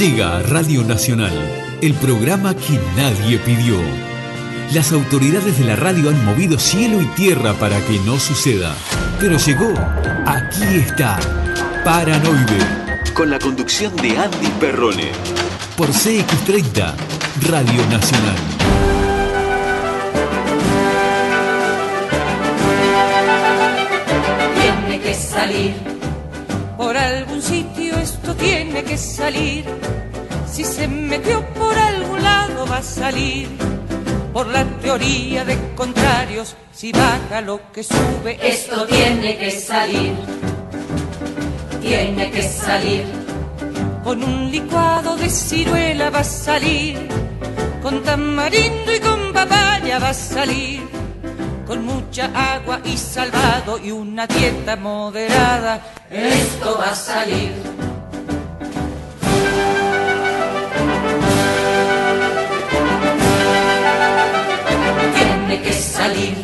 Llega a Radio Nacional, el programa que nadie pidió. Las autoridades de la radio han movido cielo y tierra para que no suceda. Pero llegó, aquí está, Paranoide, con la conducción de Andy Perrone, por CX30, Radio Nacional. Tiene que salir, por algún sitio tiene que salir. Si se metió por algún lado va a salir. Por la teoría de contrarios, si baja lo que sube, esto tiene que salir. Tiene que salir. Con un licuado de ciruela va a salir. Con tamarindo y con papaya va a salir. Con mucha agua y salvado y una dieta moderada, esto va a salir. Tiene que salir,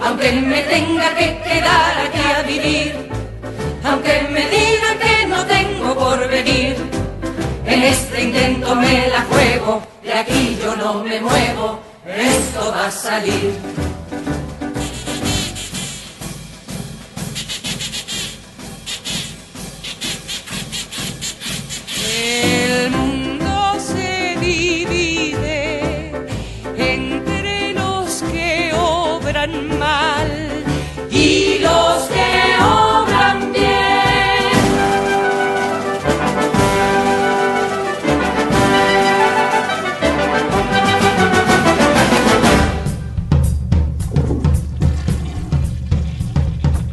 aunque me tenga que quedar aquí a vivir, aunque me digan que no tengo por venir. En este intento me la juego, de aquí yo no me muevo, esto va a salir. El mundo se divide y los que obran bien.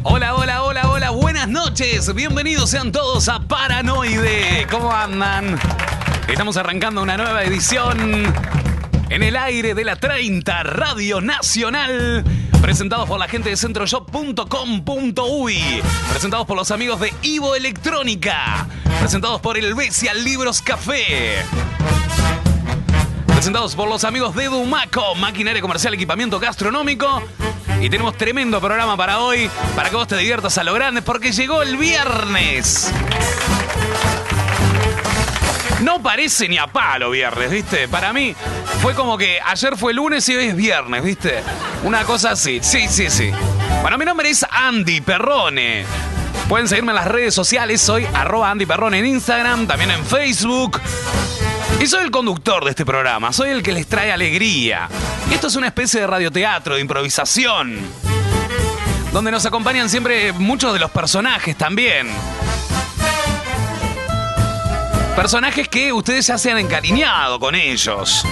Hola, hola, hola, hola, buenas noches. Bienvenidos sean todos a Paranoide. ¿Cómo andan? Estamos arrancando una nueva edición en el aire de la 30 Radio Nacional. Presentados por la gente de centroshop.com.uy. Presentados por los amigos de Ivo Electrónica. Presentados por el Bestial Libros Café. Presentados por los amigos de Dumaco, maquinaria comercial, equipamiento gastronómico. Y tenemos tremendo programa para hoy, para que vos te diviertas a lo grande, porque llegó el viernes. No parece ni a palo viernes, ¿viste? Para mí fue como que ayer fue lunes y hoy es viernes, ¿viste? Una cosa así. Sí, sí, sí. Bueno, mi nombre es Andy Perrone. Pueden seguirme en las redes sociales, soy arroba Andy Perrone en Instagram, también en Facebook. Y soy el conductor de este programa, soy el que les trae alegría. Y esto es una especie de radioteatro, de improvisación, donde nos acompañan siempre muchos de los personajes también. Personajes que ustedes ya se han encariñado con ellos.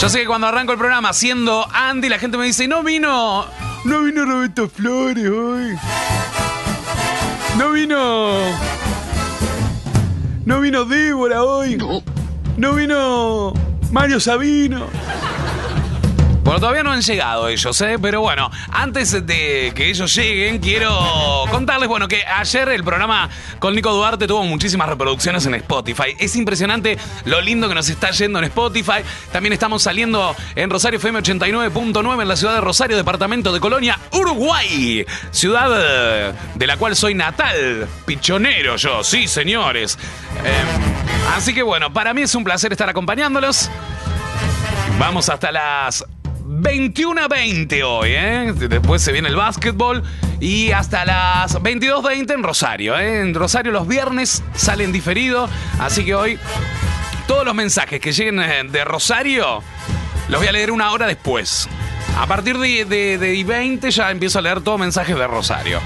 Yo sé que cuando arranco el programa siendo Andy, la gente me dice, no vino, no vino Roberto Flores hoy. No vino... No vino Débora hoy. No vino Mario Sabino. Bueno, todavía no han llegado ellos, ¿eh? Pero bueno, antes de que ellos lleguen, quiero contarles, bueno, que ayer el programa con Nico Duarte tuvo muchísimas reproducciones en Spotify. Es impresionante lo lindo que nos está yendo en Spotify. También estamos saliendo en Rosario FM 89.9 en la ciudad de Rosario, departamento de Colonia, Uruguay. Ciudad eh, de la cual soy natal. Pichonero yo, sí, señores. Eh, así que bueno, para mí es un placer estar acompañándolos. Vamos hasta las 21 a 20 hoy, ¿eh? Después se viene el básquetbol y hasta las 22.20 en Rosario, ¿eh? En Rosario los viernes salen diferido, así que hoy todos los mensajes que lleguen eh, de Rosario los voy a leer una hora después. A partir de, de, de 20 ya empiezo a leer todos mensajes de Rosario.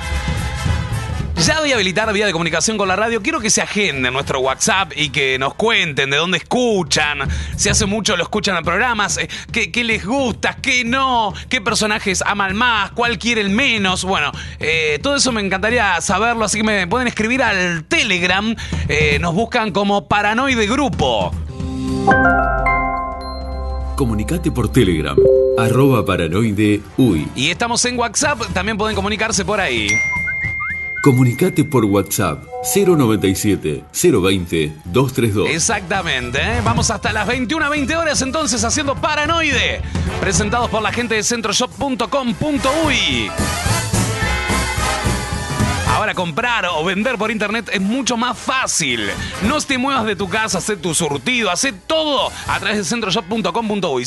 Ya voy a habilitar vía de comunicación con la radio. Quiero que se agenden nuestro WhatsApp y que nos cuenten de dónde escuchan. Si hace mucho lo escuchan en programas, eh, qué, qué les gusta, qué no, qué personajes aman más, cuál quieren menos. Bueno, eh, todo eso me encantaría saberlo, así que me pueden escribir al Telegram. Eh, nos buscan como Paranoide Grupo. Comunicate por Telegram, arroba paranoide uy. Y estamos en WhatsApp, también pueden comunicarse por ahí. Comunicate por WhatsApp 097 020 232. Exactamente, ¿eh? vamos hasta las 21 a 20 horas entonces haciendo Paranoide, presentados por la gente de centroshop.com.uy. Ahora comprar o vender por internet es mucho más fácil. No te muevas de tu casa, haz tu surtido, haz todo a través de centroshop.com.uy.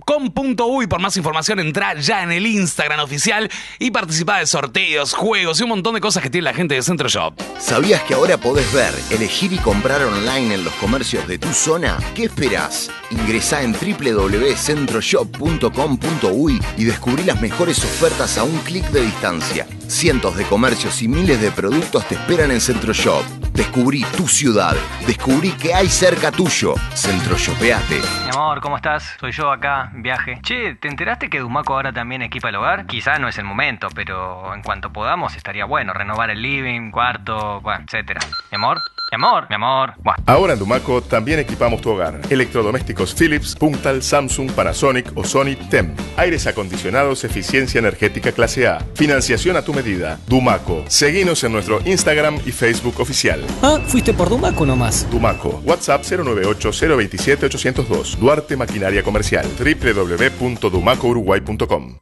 Centroshop.com.uy. Por más información, entra ya en el Instagram oficial y participa de sorteos, juegos y un montón de cosas que tiene la gente de Centroshop. ¿Sabías que ahora podés ver, elegir y comprar online en los comercios de tu zona? ¿Qué esperás? Ingresá en www.centroshop.com.uy y descubrí las mejores ofertas a un clic de distancia. Cientos de comercios y miles de productos te esperan en Centroshop. Descubrí tu ciudad. Descubrí que hay cerca tuyo. Centroshopeate. Mi amor, ¿cómo estás? Soy yo acá, viaje. Che, ¿te enteraste que Dumaco ahora también equipa el hogar? Quizá no es el momento, pero en cuanto podamos estaría bueno renovar el living, cuarto, bueno, etcétera. Mi. Mi amor, mi amor. Ahora en Dumaco también equipamos tu hogar. Electrodomésticos Philips, Puntal, Samsung, Panasonic o Sony TEM. Aires acondicionados, eficiencia energética clase A. Financiación a tu medida. Dumaco. Seguinos en nuestro Instagram y Facebook oficial. Ah, fuiste por Dumaco nomás. Dumaco. WhatsApp 098-027-802. Duarte Maquinaria Comercial. www.dumacouruguay.com.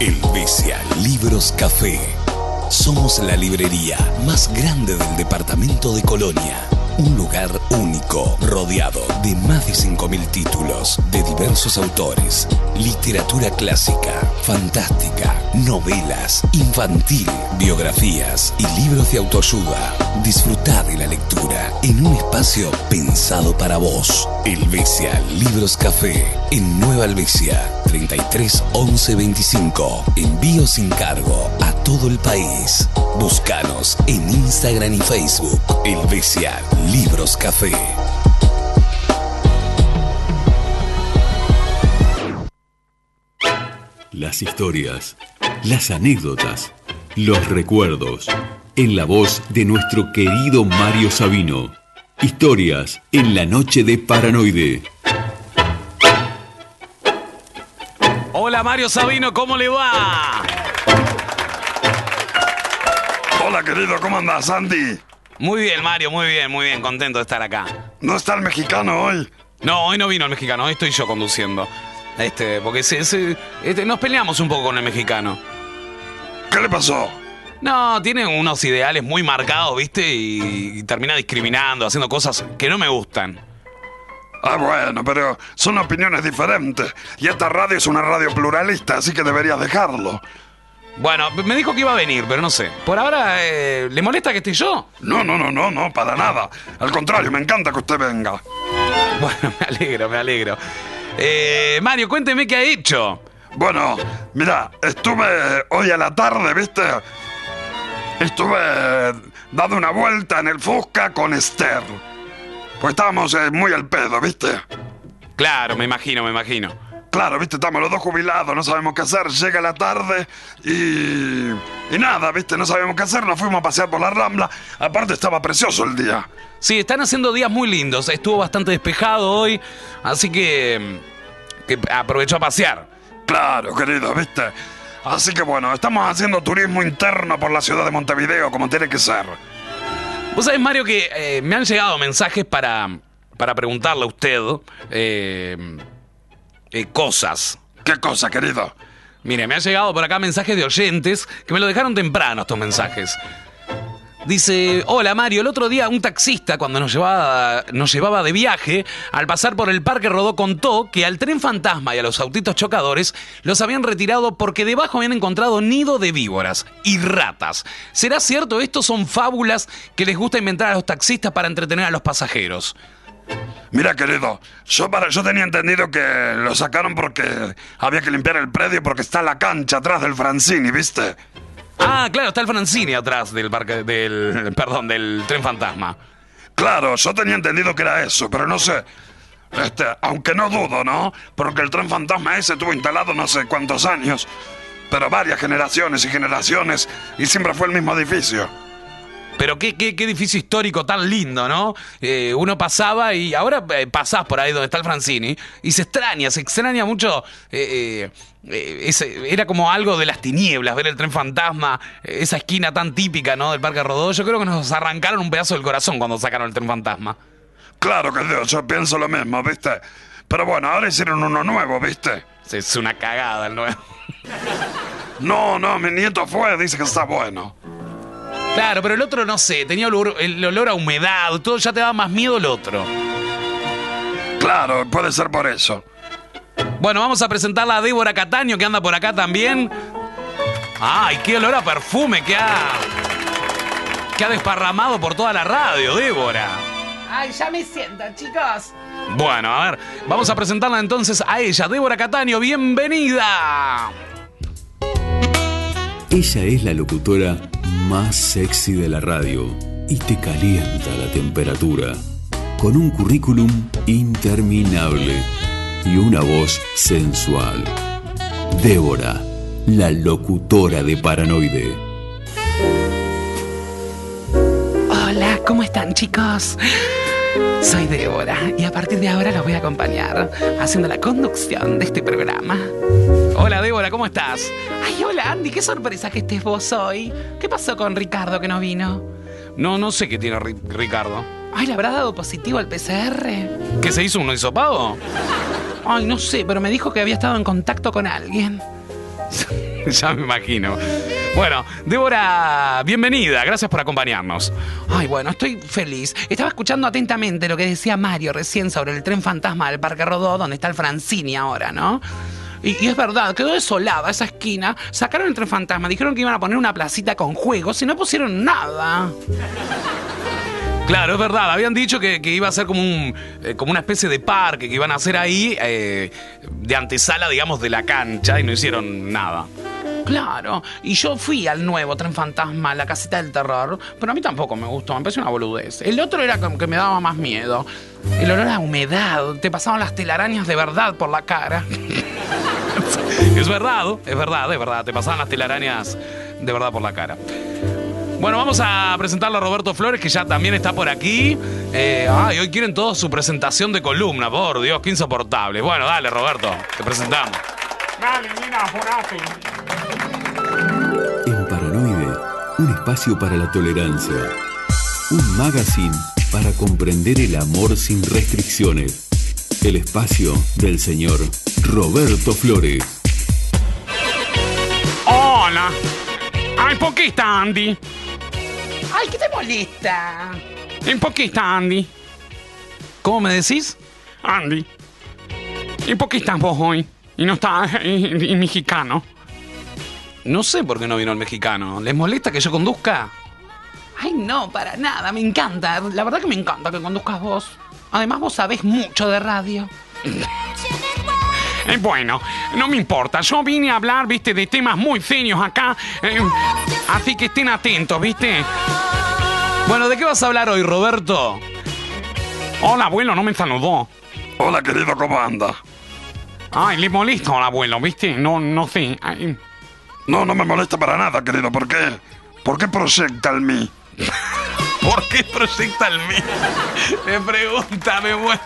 Elvesia Libros Café. Somos la librería más grande del departamento de Colonia. Un lugar único, rodeado de más de 5.000 títulos de diversos autores. Literatura clásica, fantástica, novelas, infantil, biografías y libros de autoayuda. Disfruta de la lectura en un espacio pensado para vos. Helvecia Libros Café en Nueva Helvecia, 33 11 25. Envío sin cargo a todo el país. Búscanos en Instagram y Facebook. Helvecia Libros Café. Las historias, las anécdotas, los recuerdos, en la voz de nuestro querido Mario Sabino. Historias en la noche de Paranoide. Hola Mario Sabino, ¿cómo le va? Hola querido, ¿cómo andas, Andy? Muy bien, Mario, muy bien, muy bien, contento de estar acá. ¿No está el mexicano hoy? No, hoy no vino el mexicano, hoy estoy yo conduciendo. Este, porque se, se- este, nos peleamos un poco con el mexicano. ¿Qué le pasó? No, tiene unos ideales muy marcados, ¿viste? Y, y termina discriminando, haciendo cosas que no me gustan. Ah, bueno, pero son opiniones diferentes. Y esta radio es una radio pluralista, así que deberías dejarlo. Bueno, me dijo que iba a venir, pero no sé. Por ahora, eh, ¿le molesta que esté yo? No, no, no, no, no, para nada. Al contrario, me encanta que usted venga. Bueno, me alegro, me alegro. Eh, Mario, cuénteme qué ha hecho. Bueno, mira, estuve hoy a la tarde, ¿viste? Estuve dando una vuelta en el Fusca con Esther. Pues estábamos eh, muy al pedo, ¿viste? Claro, me imagino, me imagino. Claro, viste, estamos los dos jubilados, no sabemos qué hacer. Llega la tarde y. Y nada, viste, no sabemos qué hacer. Nos fuimos a pasear por la rambla. Aparte, estaba precioso el día. Sí, están haciendo días muy lindos. Estuvo bastante despejado hoy, así que, que aprovechó a pasear. Claro, querido, viste. Así que bueno, estamos haciendo turismo interno por la ciudad de Montevideo, como tiene que ser. Vos sabés, Mario, que eh, me han llegado mensajes para, para preguntarle a usted eh, eh, cosas. ¿Qué cosa, querido? Mire, me han llegado por acá mensajes de oyentes que me lo dejaron temprano estos mensajes. Dice, hola Mario, el otro día un taxista cuando nos llevaba, nos llevaba de viaje, al pasar por el Parque Rodó contó que al tren fantasma y a los autitos chocadores los habían retirado porque debajo habían encontrado nido de víboras y ratas. ¿Será cierto? Estos son fábulas que les gusta inventar a los taxistas para entretener a los pasajeros. Mira, querido, yo, para, yo tenía entendido que lo sacaron porque había que limpiar el predio porque está la cancha atrás del Francini, ¿viste? Ah, claro, está el Francini atrás del parque, del, perdón, del tren fantasma. Claro, yo tenía entendido que era eso, pero no sé. Este, aunque no dudo, ¿no? Porque el tren fantasma ese estuvo instalado no sé cuántos años. Pero varias generaciones y generaciones, y siempre fue el mismo edificio. Pero qué, qué, qué edificio histórico tan lindo, ¿no? Eh, uno pasaba y ahora eh, pasás por ahí donde está el Francini y se extraña, se extraña mucho. eh, ese- era como algo de las tinieblas, ver el tren fantasma, esa esquina tan típica, ¿no? Del Parque Rodó. Yo creo que nos arrancaron un pedazo del corazón cuando sacaron el tren fantasma. Claro que yo, yo pienso lo mismo, ¿viste? Pero bueno, ahora hicieron uno nuevo, ¿viste? Es una cagada el nuevo. No, no, mi nieto fue, dice que está bueno. Claro, pero el otro no sé, tenía olor, el olor a humedad, todo ya te daba más miedo el otro. Claro, puede ser por eso. Bueno, vamos a presentarla a Débora Cataño, que anda por acá también. ¡Ay, qué olor a perfume que ha. que ha desparramado por toda la radio, Débora! Ay, ya me siento, chicos. Bueno, a ver, vamos a presentarla entonces a ella, Débora Cataño, bienvenida. Ella es la locutora más sexy de la radio y te calienta la temperatura con un currículum interminable y una voz sensual. Débora, la locutora de Paranoide. Hola, ¿cómo están, chicos? Soy Débora y a partir de ahora los voy a acompañar haciendo la conducción de este programa. Hola Débora, ¿cómo estás? Ay, hola Andy, qué sorpresa que estés vos hoy. ¿Qué pasó con Ricardo que no vino? No, no sé qué tiene Ricardo. Ay, ¿le habrá dado positivo al PCR? ¿Qué se hizo un hisopado? Ay, no sé, pero me dijo que había estado en contacto con alguien. ya me imagino. Bueno, Débora, bienvenida. Gracias por acompañarnos. Ay, bueno, estoy feliz. Estaba escuchando atentamente lo que decía Mario recién sobre el tren fantasma del Parque Rodó, donde está el Francini ahora, ¿no? Y, es verdad, quedó desolada esa esquina. Sacaron el tren fantasma, dijeron que iban a poner una placita con juegos y no pusieron nada. Claro, es verdad. Habían dicho que, iba a ser como, un, eh, como una especie de parque que iban a hacer ahí eh, de antesala, digamos, de la cancha y no hicieron nada. Claro, y yo fui al nuevo Tren Fantasma, la casita del terror, pero a mí tampoco me gustó, me pareció una boludez. El otro era como que me daba más miedo. El olor a humedad, te pasaban las telarañas de verdad por la cara. es verdad, es verdad, es verdad, te pasaban las telarañas de verdad por la cara. Bueno, vamos a presentarlo a Roberto Flores, que ya también está por aquí. Eh, ay, hoy quieren todos su presentación de columna, por Dios, qué insoportable. Bueno, dale, Roberto, te presentamos. Dale, mira, apurate. En Paranoide, un espacio para la tolerancia. Un magazine para comprender el amor sin restricciones. El espacio del señor Roberto Flores. Hola. Ay, ¿por qué está Andy? Ay, ¿qué te molesta? ¿En por qué está Andy? ¿Cómo me decís? Andy. ¿Y por qué estás vos hoy? Y no está el mexicano. No sé por qué no vino el mexicano. ¿Les molesta que yo conduzca? Ay, no, para nada. Me encanta. La verdad que me encanta que conduzcas vos. Además, vos sabés mucho de radio. Eh, bueno, no me importa. Yo vine a hablar, viste, de temas muy serios acá. Eh, así que estén atentos, viste. Bueno, ¿de qué vas a hablar hoy, Roberto? Hola, abuelo, no me saludó. Hola, querido, ¿cómo anda? Ay, le molesta al abuelo, ¿viste? No, no sé. No, no me molesta para nada, querido. ¿Por qué? ¿Por qué proyecta el mí? ¿Por qué proyecta el mí? Me pregunta, me muero.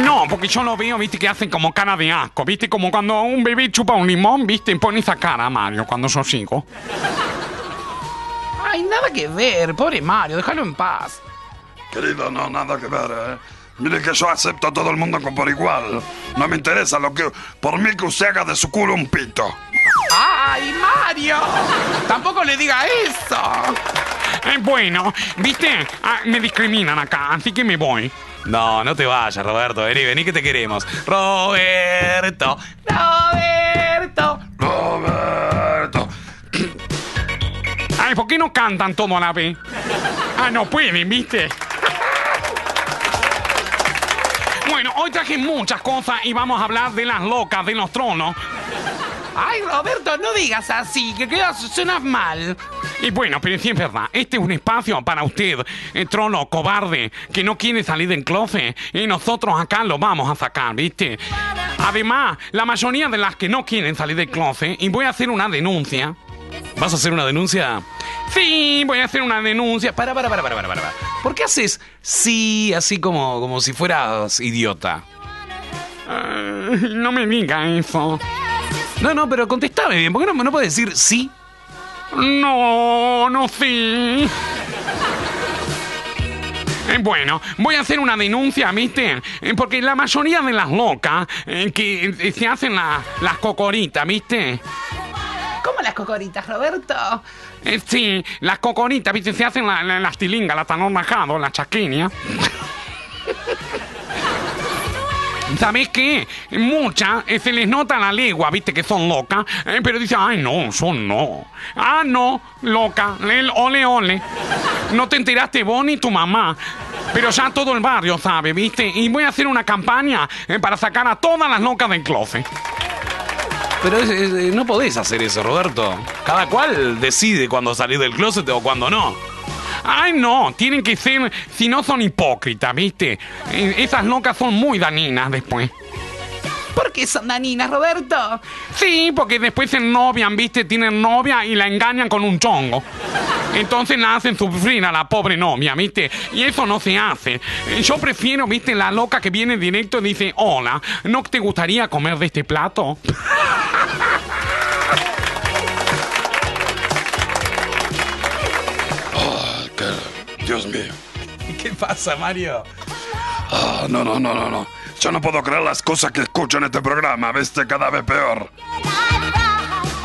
No, porque yo lo veo, viste, que hacen como cara de asco, viste, como cuando un bebé chupa un limón, viste, y pone esa cara, Mario, cuando sos hijo. Ay, nada que ver, pobre Mario, déjalo en paz. Querido, no, nada que ver, ¿eh? Mire que yo acepto a todo el mundo por igual. No me interesa lo que... Por mí que usted haga de su culo un pito. ¡Ay, Mario! Tampoco le diga eso. Eh, bueno, viste, ah, me discriminan acá, así que me voy. No, no te vayas, Roberto. Vení, vení que te queremos. Roberto. Roberto. Roberto. Ay, ¿por qué no cantan todo a la vez? Ah, no pueden, ¿viste? Bueno, hoy traje muchas cosas y vamos a hablar de las locas de los tronos. Ay, Roberto, no digas así, que quedas, suenas mal. Y bueno, pero sí es verdad, este es un espacio para usted, el trono cobarde, que no quiere salir del closet, y nosotros acá lo vamos a sacar, ¿viste? Además, la mayoría de las que no quieren salir del closet, y voy a hacer una denuncia. ¿Vas a hacer una denuncia? Sí, voy a hacer una denuncia. Para, para, para, para, para, para. ¿Por qué haces sí así como, como si fueras idiota? no me diga eso. No, no, pero contestame bien. ¿Por qué no, no puedes decir sí no, no sí. Eh, bueno, voy a hacer una denuncia, ¿viste? Eh, porque la mayoría de las locas eh, que se hacen la- las cocoritas, ¿viste? ¿Cómo las cocoritas, Roberto? Eh, sí, las cocoritas, ¿viste? Se hacen la- la- las tilingas, las tanornajados, las chaquiñas. ¿Sabes qué? Muchas eh, se les nota la legua, viste que son locas, eh, pero dicen, ay no, son no. Ah, no, loca, el ole ole. No te enteraste vos ni tu mamá. Pero ya todo el barrio sabe, ¿viste? Y voy a hacer una campaña eh, para sacar a todas las locas del closet. Pero no podés hacer eso, Roberto. Cada cual decide cuando salir del closet o cuando no. Ay, no, tienen que ser, si no son hipócritas, ¿viste? Eh, Esas locas son muy daninas después. ¿Por qué son daninas, Roberto? Sí, porque después se novian, ¿viste? Tienen novia y la engañan con un chongo. Entonces la hacen sufrir a la pobre novia, ¿viste? Y eso no se hace. Eh, Yo prefiero, ¿viste? La loca que viene directo y dice, hola, ¿no te gustaría comer de este plato? Dios mío. ¿Qué pasa, Mario? Ah, no, no, no, no, no. Yo no puedo creer las cosas que escucho en este programa. Viste, cada vez peor.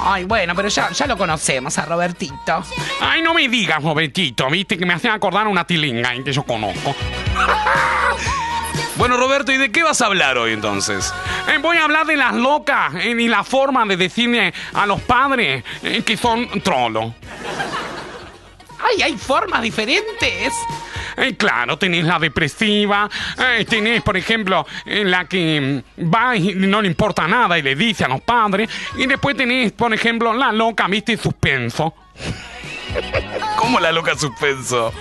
Ay, bueno, pero ya, ya lo conocemos a Robertito. Ay, no me digas, Robertito, ¿viste? Que me hacen acordar una tilinga en que yo conozco. Bueno, Roberto, ¿y de qué vas a hablar hoy entonces? Eh, voy a hablar de las locas eh, y la forma de decirle a los padres eh, que son trolos. Ay, hay formas diferentes. Eh, claro, tenés la depresiva, eh, tenés, por ejemplo, eh, la que mm, va y no le importa nada y le dice a los padres, y después tenés, por ejemplo, la loca, viste, suspenso. ¿Cómo la loca suspenso?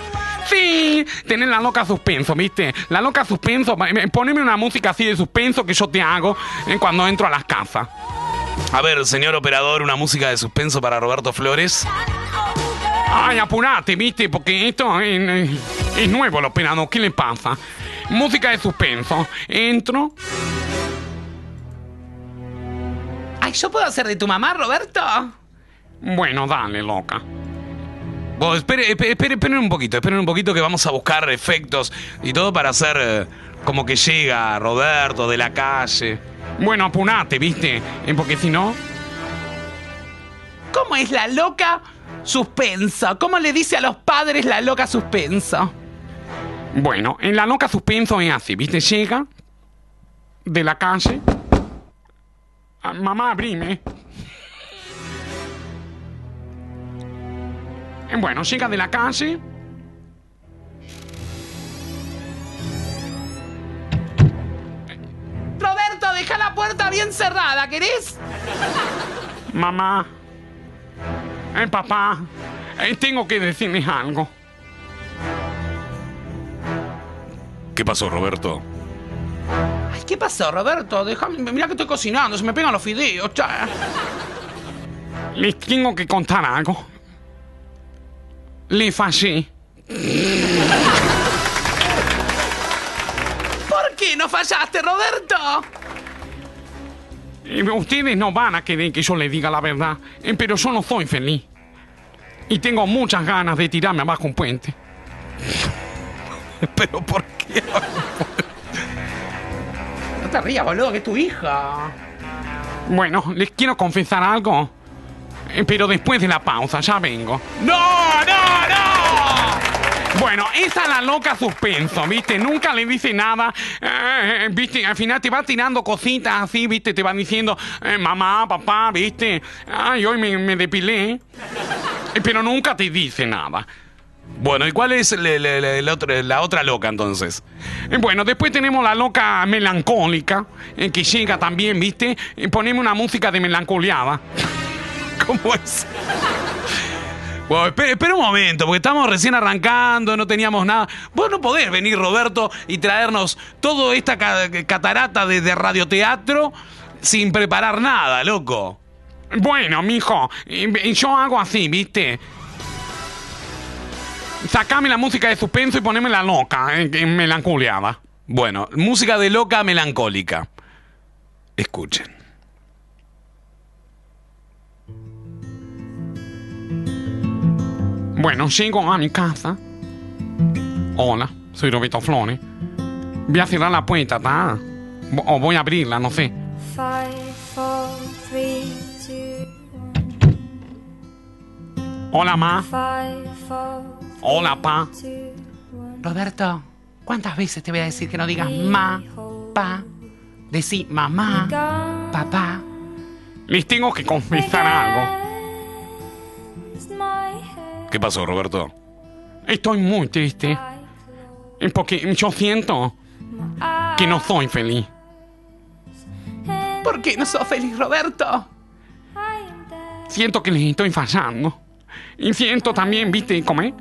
Sí, tenés la loca suspenso, ¿viste? La loca suspenso, eh, poneme una música así de suspenso que yo te hago eh, cuando entro a las casas. A ver, señor operador, una música de suspenso para Roberto Flores. Ay, apurate, ¿viste? Porque esto eh, es nuevo, el operador. ¿Qué le pasa? Música de suspenso. Entro. Ay, ¿yo puedo hacer de tu mamá, Roberto? Bueno, dale, loca. Bueno, espere, espere, espere, un poquito, esperen un poquito que vamos a buscar efectos y todo para hacer eh, como que llega Roberto de la calle. Bueno, apurate, ¿viste? Eh, Porque si no... ¿Cómo es la loca suspenso? ¿Cómo le dice a los padres la loca suspenso? Bueno, en la loca suspenso es así, ¿viste? Llega de la calle. Ah, mamá, abrime. Eh, Bueno, llega de la calle. Roberto, deja la puerta bien cerrada, ¿querés? Mamá. Eh, papá. eh, tengo que decirles algo. ¿Qué pasó, Roberto? Ay, ¿qué pasó, Roberto? Déjame, mira que estoy cocinando, se me pegan los fideos, cha. Les tengo que contar algo. Le fallé. ¿Por qué no fallaste, Roberto? Eh, Ustedes no van a querer que yo les diga la verdad, eh, pero yo no soy feliz. Y tengo muchas ganas de tirarme abajo un puente. ¿Pero por qué? No te rías, boludo, que es tu hija. Bueno, les quiero confesar algo. Eh, Pero después de la pausa, ya vengo. ¡No, no, no! Bueno, esa es la loca suspenso, ¿viste? Nunca le dice nada. eh, eh, ¿Viste? Al final te va tirando cositas así, ¿viste? Te van diciendo, eh, mamá, papá, ¿viste? Ay, hoy me, me depilé. Pero nunca te dice nada. Bueno, ¿y cuál es le- le- le- el otro- la otra loca entonces? Bueno, después tenemos la loca melancólica, eh, que llega también, ¿viste? Y ponemos una música de melancoleada. ¿Cómo es? Bueno, espera, espera un momento, porque estamos recién arrancando, no teníamos nada. Vos no podés venir, Roberto, y traernos toda esta ca- catarata de, de radioteatro sin preparar nada, loco. Bueno, mijo, yo hago así, ¿viste? Sacame la música de suspenso y poneme la loca, eh, en melancoleada. Bueno, música de loca melancólica. Escuchen. Bueno, llego a mi casa. Hola, Soy Roberto Flores. Voy a cerrar la puerta, ¿tá? O voy a abrirla, no sé. Five, four, three, two, Hola, ma. five, four, Hola, pa. two. Roberto, ¿cuántas veces te voy a decir que no digas ma, pa? Decí mamá, papá. Les tengo que confesar algo. ¿Qué pasó, Roberto? Estoy muy triste. Porque yo siento que no soy feliz. ¿Por qué no sos feliz, Roberto? Siento que les estoy fallando. Y siento también, ¿viste cómo es?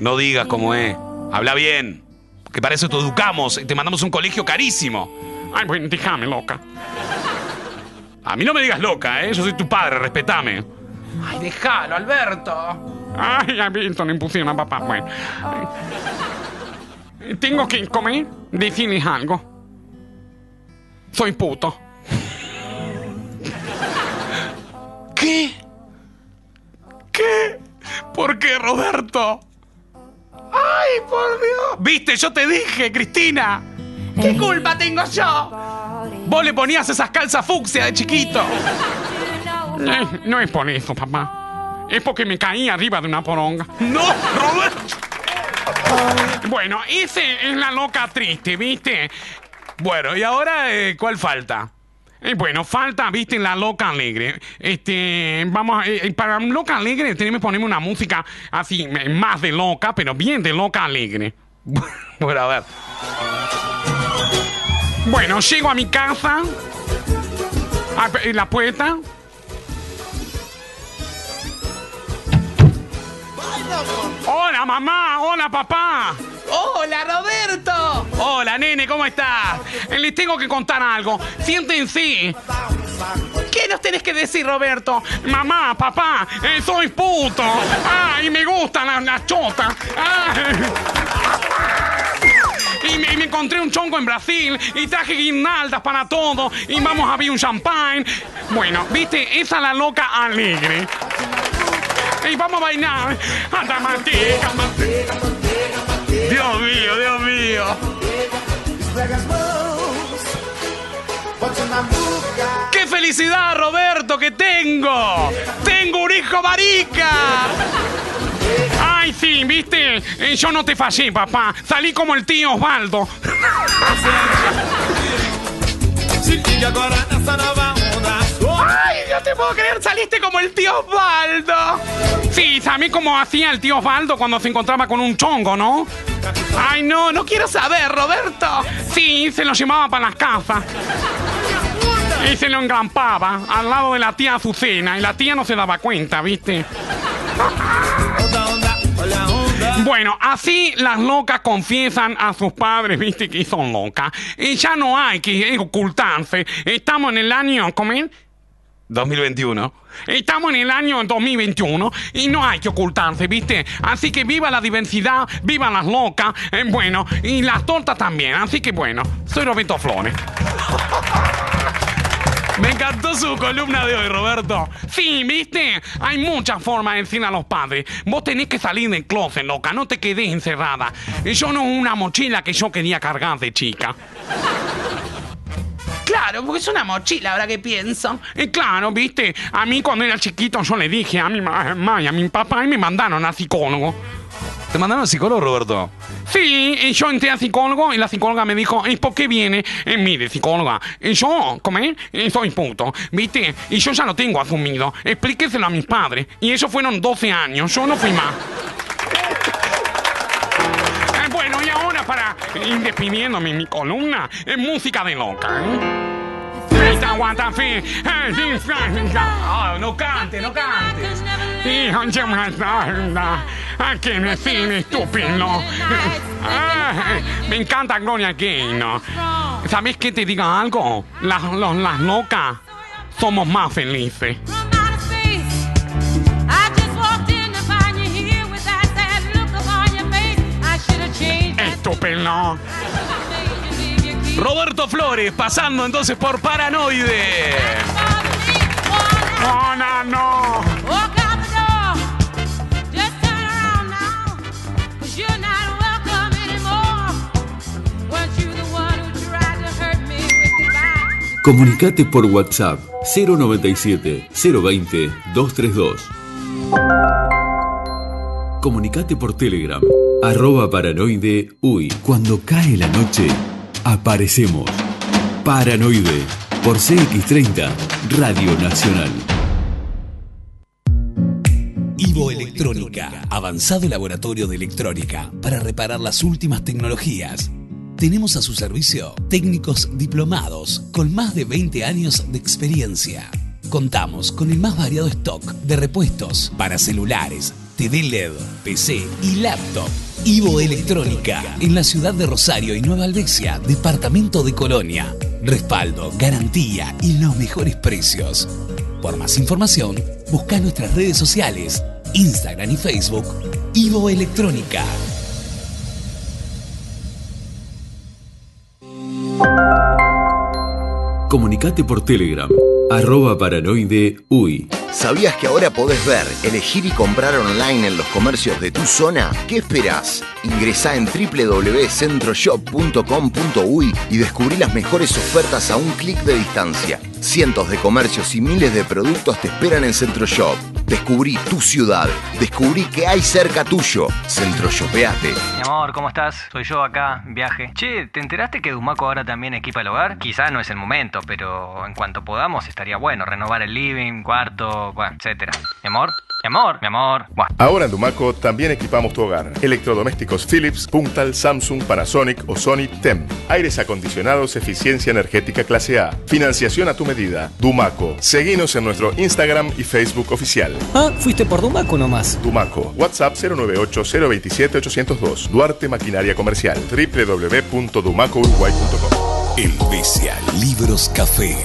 No digas cómo es. Habla bien. Que para eso te educamos y te mandamos a un colegio carísimo. Ay, bueno, déjame, loca. A mí no me digas loca, ¿eh? Yo soy tu padre, respetame. Ay, déjalo, Alberto. Ay, Alberto, le impusieron a papá. Bueno. Eh, Tengo que comer, decirles algo. Soy puto. ¿Qué? ¿Qué? ¿Por qué, Roberto? ¡Ay, por Dios! ¿Viste? Yo te dije, Cristina. ¿Qué culpa tengo yo? Vos le ponías esas calzas fucsia de chiquito. Eh, no es por eso, papá. Es porque me caí arriba de una poronga. ¡No, Roberto! Bueno, ese es la loca triste, ¿viste? Bueno, y ahora, eh, ¿cuál falta? Eh, bueno, falta, viste, la loca alegre. Este, vamos, a- eh, para loca alegre tenemos que ponerme una música así, eh, más de loca, pero bien de loca alegre. Bueno, a ver. Bueno, llego a mi casa, a eh, la puerta. Hola, mamá, hola, papá. ¡Hola, Roberto! Hola, nene, ¿cómo estás? Les tengo que contar algo. Siéntense. ¿Qué nos tenés que decir, Roberto? Mamá, papá, eh, soy puto. Ay, me gustan las, las chotas. Y me, y me encontré un chongo en Brasil y traje guirnaldas para todo y vamos a abrir un champagne. Bueno, viste, esa es la loca alegre. Y vamos a bailar. Anda, manteca, manteca. Dios mío, Dios mío. ¡Qué felicidad, Roberto, que tengo! ¡Tengo un hijo marica! Ay, sí, viste, Eh, yo no te fallé, papá. Salí como el tío Osvaldo. ¡Ay, no te puedo creer! ¡Saliste como el tío Osvaldo! Sí, ¿sabes cómo hacía el tío Osvaldo cuando se encontraba con un chongo, no? ¡Ay, no! ¡No quiero saber, Roberto! Sí, se lo llevaba para las casas. Y se lo engrampaba al lado de la tía Azucena y la tía no se daba cuenta, ¿viste? Bueno, así las locas confiesan a sus padres, viste, que son locas. Y ya no hay que ocultarse. Estamos en el año, ¿cómo es? 2021. Estamos en el año 2021 y no hay que ocultarse, ¿viste? Así que viva la diversidad, viva las locas, eh, bueno, y las tortas también. Así que bueno, soy Roberto Flores. Me encantó su columna de hoy, Roberto. Sí, ¿viste? Hay muchas formas de decir a los padres. Vos tenés que salir del closet, loca, no te quedes encerrada. Yo no una mochila que yo quería cargar de chica. Claro, porque es una mochila ahora que pienso. Claro, viste, a mí cuando era chiquito yo le dije a mi mamá y a mi papá y me mandaron a psicólogo. ¿Te mandaron al psicólogo, Roberto? Sí, y yo entré al psicólogo y la psicóloga me dijo, ¿y por qué viene? Eh, mire, psicóloga, y yo, ¿cómo es? Eh, soy puto, ¿viste? Y yo ya lo tengo asumido. Explíqueselo a mis padres. Y eso fueron 12 años, yo no fui más. Para ir despidiéndome mi columna, es música de loca, ¿eh? Ah, no cante, no cante. Hijo, yo me anda. ¿A qué me cine estúpido? Ah, me encanta Gloria Gaynor. ¿Sabes qué te diga algo? Las, los- las locas somos más felices. Roberto Flores pasando entonces por Paranoide. No, no, no. Comunicate por WhatsApp 097 020 232. Comunicate por Telegram arroba paranoide uy. Cuando cae la noche, aparecemos. Paranoide por CX30 Radio Nacional. Ivo Electrónica, avanzado laboratorio de electrónica para reparar las últimas tecnologías. Tenemos a su servicio técnicos diplomados con más de 20 años de experiencia. Contamos con el más variado stock de repuestos para celulares, TV LED, PC y laptop. Ivo Electrónica, en la ciudad de Rosario y Nueva Albesia, departamento de Colonia. Respaldo, garantía y los mejores precios. Por más información, busca nuestras redes sociales, Instagram y Facebook, Ivo Electrónica. Comunicate por Telegram arroba paranoide uy. ¿Sabías que ahora podés ver, elegir y comprar online en los comercios de tu zona? ¿Qué esperás? Ingresá en www.centroshop.com.uy y descubrí las mejores ofertas a un clic de distancia. Cientos de comercios y miles de productos te esperan en Centroshop. Descubrí tu ciudad. Descubrí que hay cerca tuyo. Centroshopeate. Mi amor, ¿cómo estás? Soy yo acá, viaje. Che, ¿te enteraste que Dumaco ahora también equipa el hogar? Quizá no es el momento, pero en cuanto podamos estaría bueno renovar el living, cuarto, bueno, etcétera. Mi amor, mi amor, mi amor. Buah. Ahora en Dumaco también equipamos tu hogar. Electrodomésticos Philips, Puntal, Samsung, Panasonic o Sony TEM. Aires acondicionados, eficiencia energética clase A. Financiación a tu medida. Dumaco. Seguinos en nuestro Instagram y Facebook oficial. Ah, fuiste por Dumaco nomás. Dumaco. WhatsApp 098-027-802. Duarte Maquinaria Comercial. www.dumacouruguay.com. Helvecia Libros Café.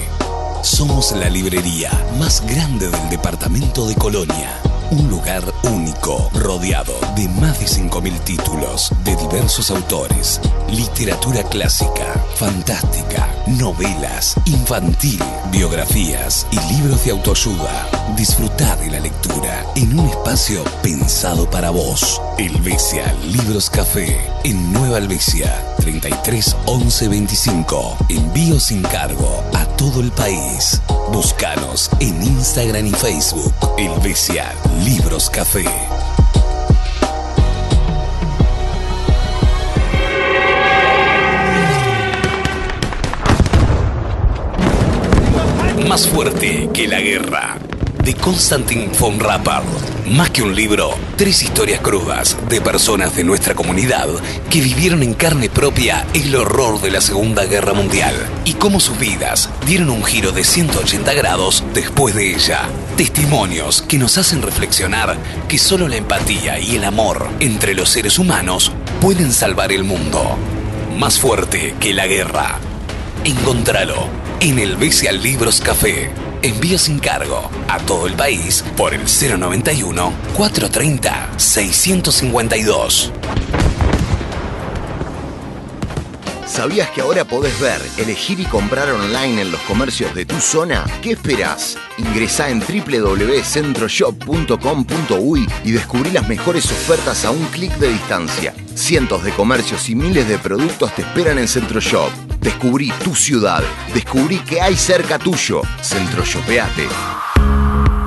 Somos la librería más grande del departamento de Colonia. Un lugar único, rodeado de más de 5.000 títulos de diversos autores. Literatura clásica, fantástica, novelas, infantil, biografías y libros de autoayuda. Disfrutá de la lectura en un espacio pensado para vos. Helvecia Libros Café, en Nueva Helvecia, 33 11 25. Envío sin cargo a todo el país. Búscanos en Instagram y Facebook. Helvecia Libros Café. Más fuerte que la guerra. De Konstantin von Rappard. Más que un libro, tres historias crudas de personas de nuestra comunidad que vivieron en carne propia el horror de la Segunda Guerra Mundial y cómo sus vidas dieron un giro de 180 grados después de ella. Testimonios que nos hacen reflexionar que solo la empatía y el amor entre los seres humanos pueden salvar el mundo. Más fuerte que la guerra. Encontralo en el Besial Libros Café. Envío sin cargo a todo el país por el 091 430 652. ¿Sabías que ahora podés ver, elegir y comprar online en los comercios de tu zona? ¿Qué esperás? Ingresá en www.centroshop.com.uy y descubrí las mejores ofertas a un clic de distancia. Cientos de comercios y miles de productos te esperan en Centroshop. Descubrí tu ciudad. Descubrí que hay cerca tuyo. Centroshopeate.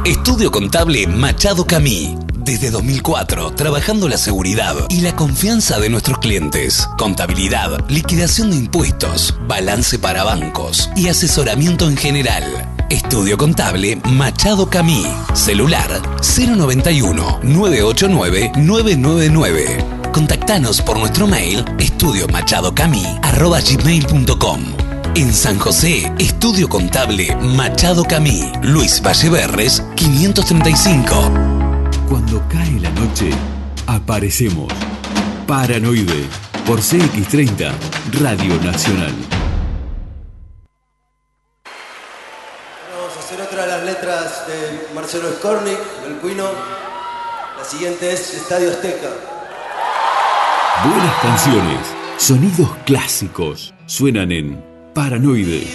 Estudio Contable Machado Camí. Desde 2004, trabajando la seguridad y la confianza de nuestros clientes. Contabilidad, liquidación de impuestos, balance para bancos y asesoramiento en general. Estudio Contable Machado Camí. Celular 091-989-999. Contactanos por nuestro mail estudiomachadocamí.com. En San José, Estudio Contable Machado Camí, Luis Valleverres, 535. Cuando cae la noche, aparecemos. Paranoide por CX30 Radio Nacional. Vamos a hacer otra de las letras de Marcelo Skornik, del Cuino. La siguiente es Estadio Azteca. Buenas canciones, sonidos clásicos suenan en Paranoide.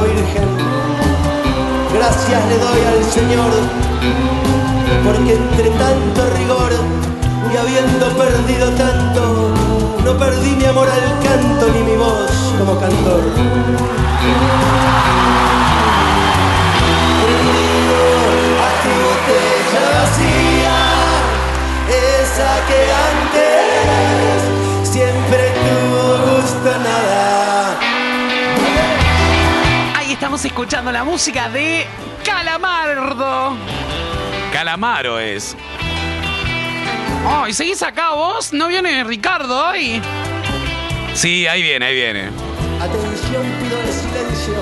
Virgen. Gracias le doy al Señor, porque entre tanto rigor y habiendo perdido tanto, no perdí mi amor al canto ni mi voz como cantor. esa que antes siempre tuvo gusto nada. Estamos escuchando la música de Calamardo. Calamaro es. Oh, ¿y seguís acá vos? ¿No viene Ricardo hoy? Sí, ahí viene, ahí viene. Atención, pido el silencio.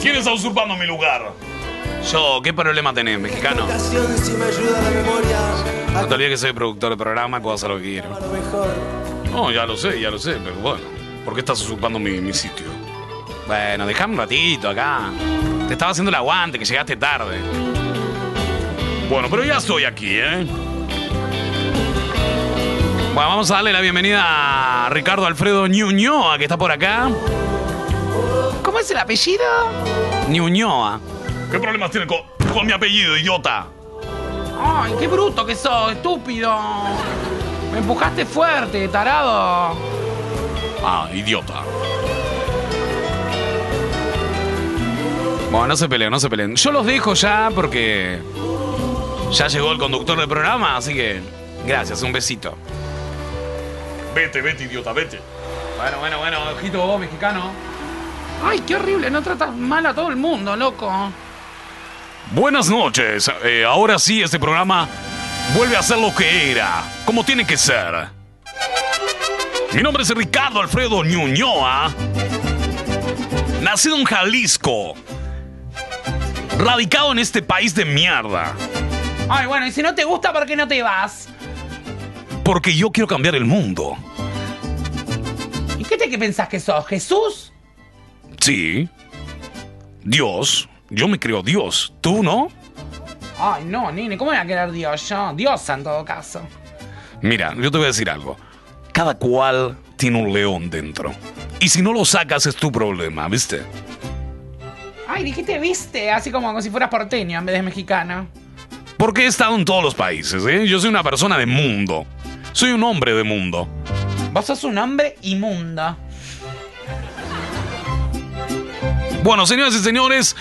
¿Quién está usurpando mi lugar? Yo, ¿qué problema tenés, mexicano? Si me ayuda la memoria, No te olvides que soy productor del programa, puedo hacer lo que quiero. a lo mejor. No, ya lo sé, ya lo sé, pero bueno. ¿Por qué estás usurpando mi, mi sitio? Bueno, dejame un ratito acá. Te estaba haciendo el aguante, que llegaste tarde. Bueno, pero ya estoy aquí, ¿eh? Bueno, vamos a darle la bienvenida a Ricardo Alfredo Ñuñoa, que está por acá. ¿Cómo es el apellido? Ñuñoa. ¿Qué problemas tiene con, con mi apellido, idiota? Ay, qué bruto que sos, estúpido. Me empujaste fuerte, tarado. Ah, idiota. Bueno, no se peleen, no se peleen. Yo los dejo ya porque ya llegó el conductor del programa, así que gracias, un besito. Vete, vete, idiota, vete. Bueno, bueno, bueno, ojito vos, mexicano. Ay, qué horrible, no tratas mal a todo el mundo, loco. Buenas noches. Eh, ahora sí, este programa vuelve a ser lo que era, como tiene que ser. Mi nombre es Ricardo Alfredo Ñuñoa. Nacido en Jalisco. Radicado en este país de mierda. Ay, bueno, y si no te gusta, ¿por qué no te vas? Porque yo quiero cambiar el mundo. ¿Y qué te que pensás que sos? ¿Jesús? Sí. Dios. Yo me creo Dios. ¿Tú no? Ay, no, nene, ¿cómo voy a querer Dios yo? Dios en todo caso. Mira, yo te voy a decir algo. Cada cual tiene un león dentro. Y si no lo sacas es tu problema, ¿viste? Ay, dijiste viste, así como, como si fueras porteño en vez de mexicano. Porque he estado en todos los países, ¿eh? Yo soy una persona de mundo. Soy un hombre de mundo. Vos sos un hombre inmundo. Bueno, señoras y señores,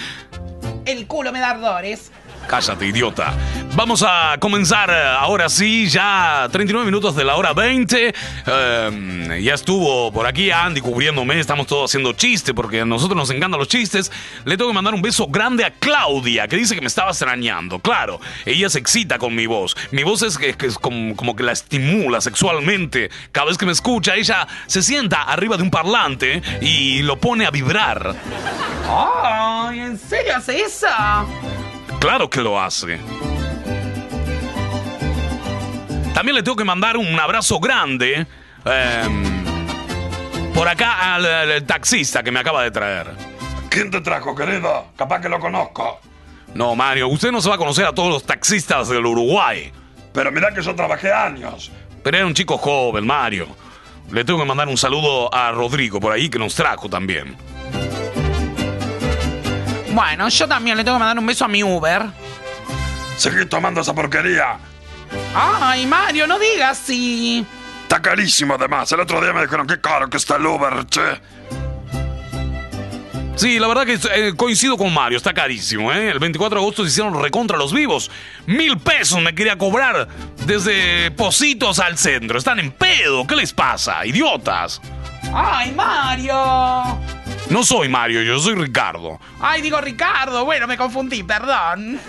El culo me da ardores. Cállate, idiota. Vamos a comenzar eh, ahora sí, ya 39 minutos de la hora 20. Eh, ya estuvo por aquí Andy cubriéndome, estamos todos haciendo chiste porque a nosotros nos encantan los chistes. Le tengo que mandar un beso grande a Claudia, que dice que me estaba extrañando. Claro, ella se excita con mi voz. Mi voz es, que es como, como que la estimula sexualmente. Cada vez que me escucha, ella se sienta arriba de un parlante y lo pone a vibrar. Ay, ¿en serio hace eso? Claro que lo hace. También le tengo que mandar un abrazo grande em, por acá al, al taxista que me acaba de traer. ¿Quién te trajo, querido? Capaz que lo conozco. No, Mario, usted no se va a conocer a todos los taxistas del Uruguay. Pero mira que yo trabajé años. Pero era un chico joven, Mario. Le tengo que mandar un saludo a Rodrigo por ahí que nos trajo también. Bueno, yo también le tengo que mandar un beso a mi Uber. Seguí tomando esa porquería. Ay, Mario, no digas si. Está carísimo además. El otro día me dijeron qué caro que está el Uber, che. Sí, la verdad que eh, coincido con Mario, está carísimo, ¿eh? El 24 de agosto se hicieron recontra los vivos. Mil pesos me quería cobrar desde Positos al centro. Están en pedo, ¿qué les pasa? Idiotas. Ay, Mario. No soy Mario, yo soy Ricardo. Ay, digo Ricardo. Bueno, me confundí, perdón.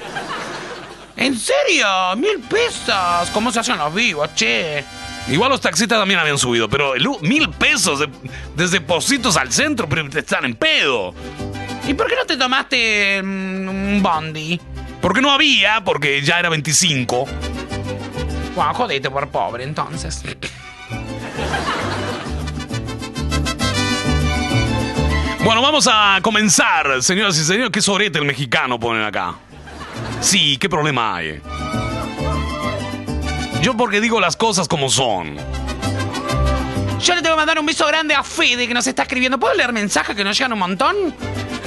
¿En serio? ¿Mil pesos? ¿Cómo se hacen los vivos, che? Igual los taxistas también habían subido, pero el mil pesos de- desde Positos al centro, pero están en pedo. ¿Y por qué no te tomaste mm, un bondi? Porque no había, porque ya era 25. Bueno, jodete por pobre, entonces. Bueno, vamos a comenzar, señoras y señores. ¿Qué sorete el mexicano ponen acá? Sí, ¿qué problema hay? Yo porque digo las cosas como son. Yo le tengo que mandar un beso grande a Fede que nos está escribiendo. ¿Puedo leer mensajes que nos llegan un montón?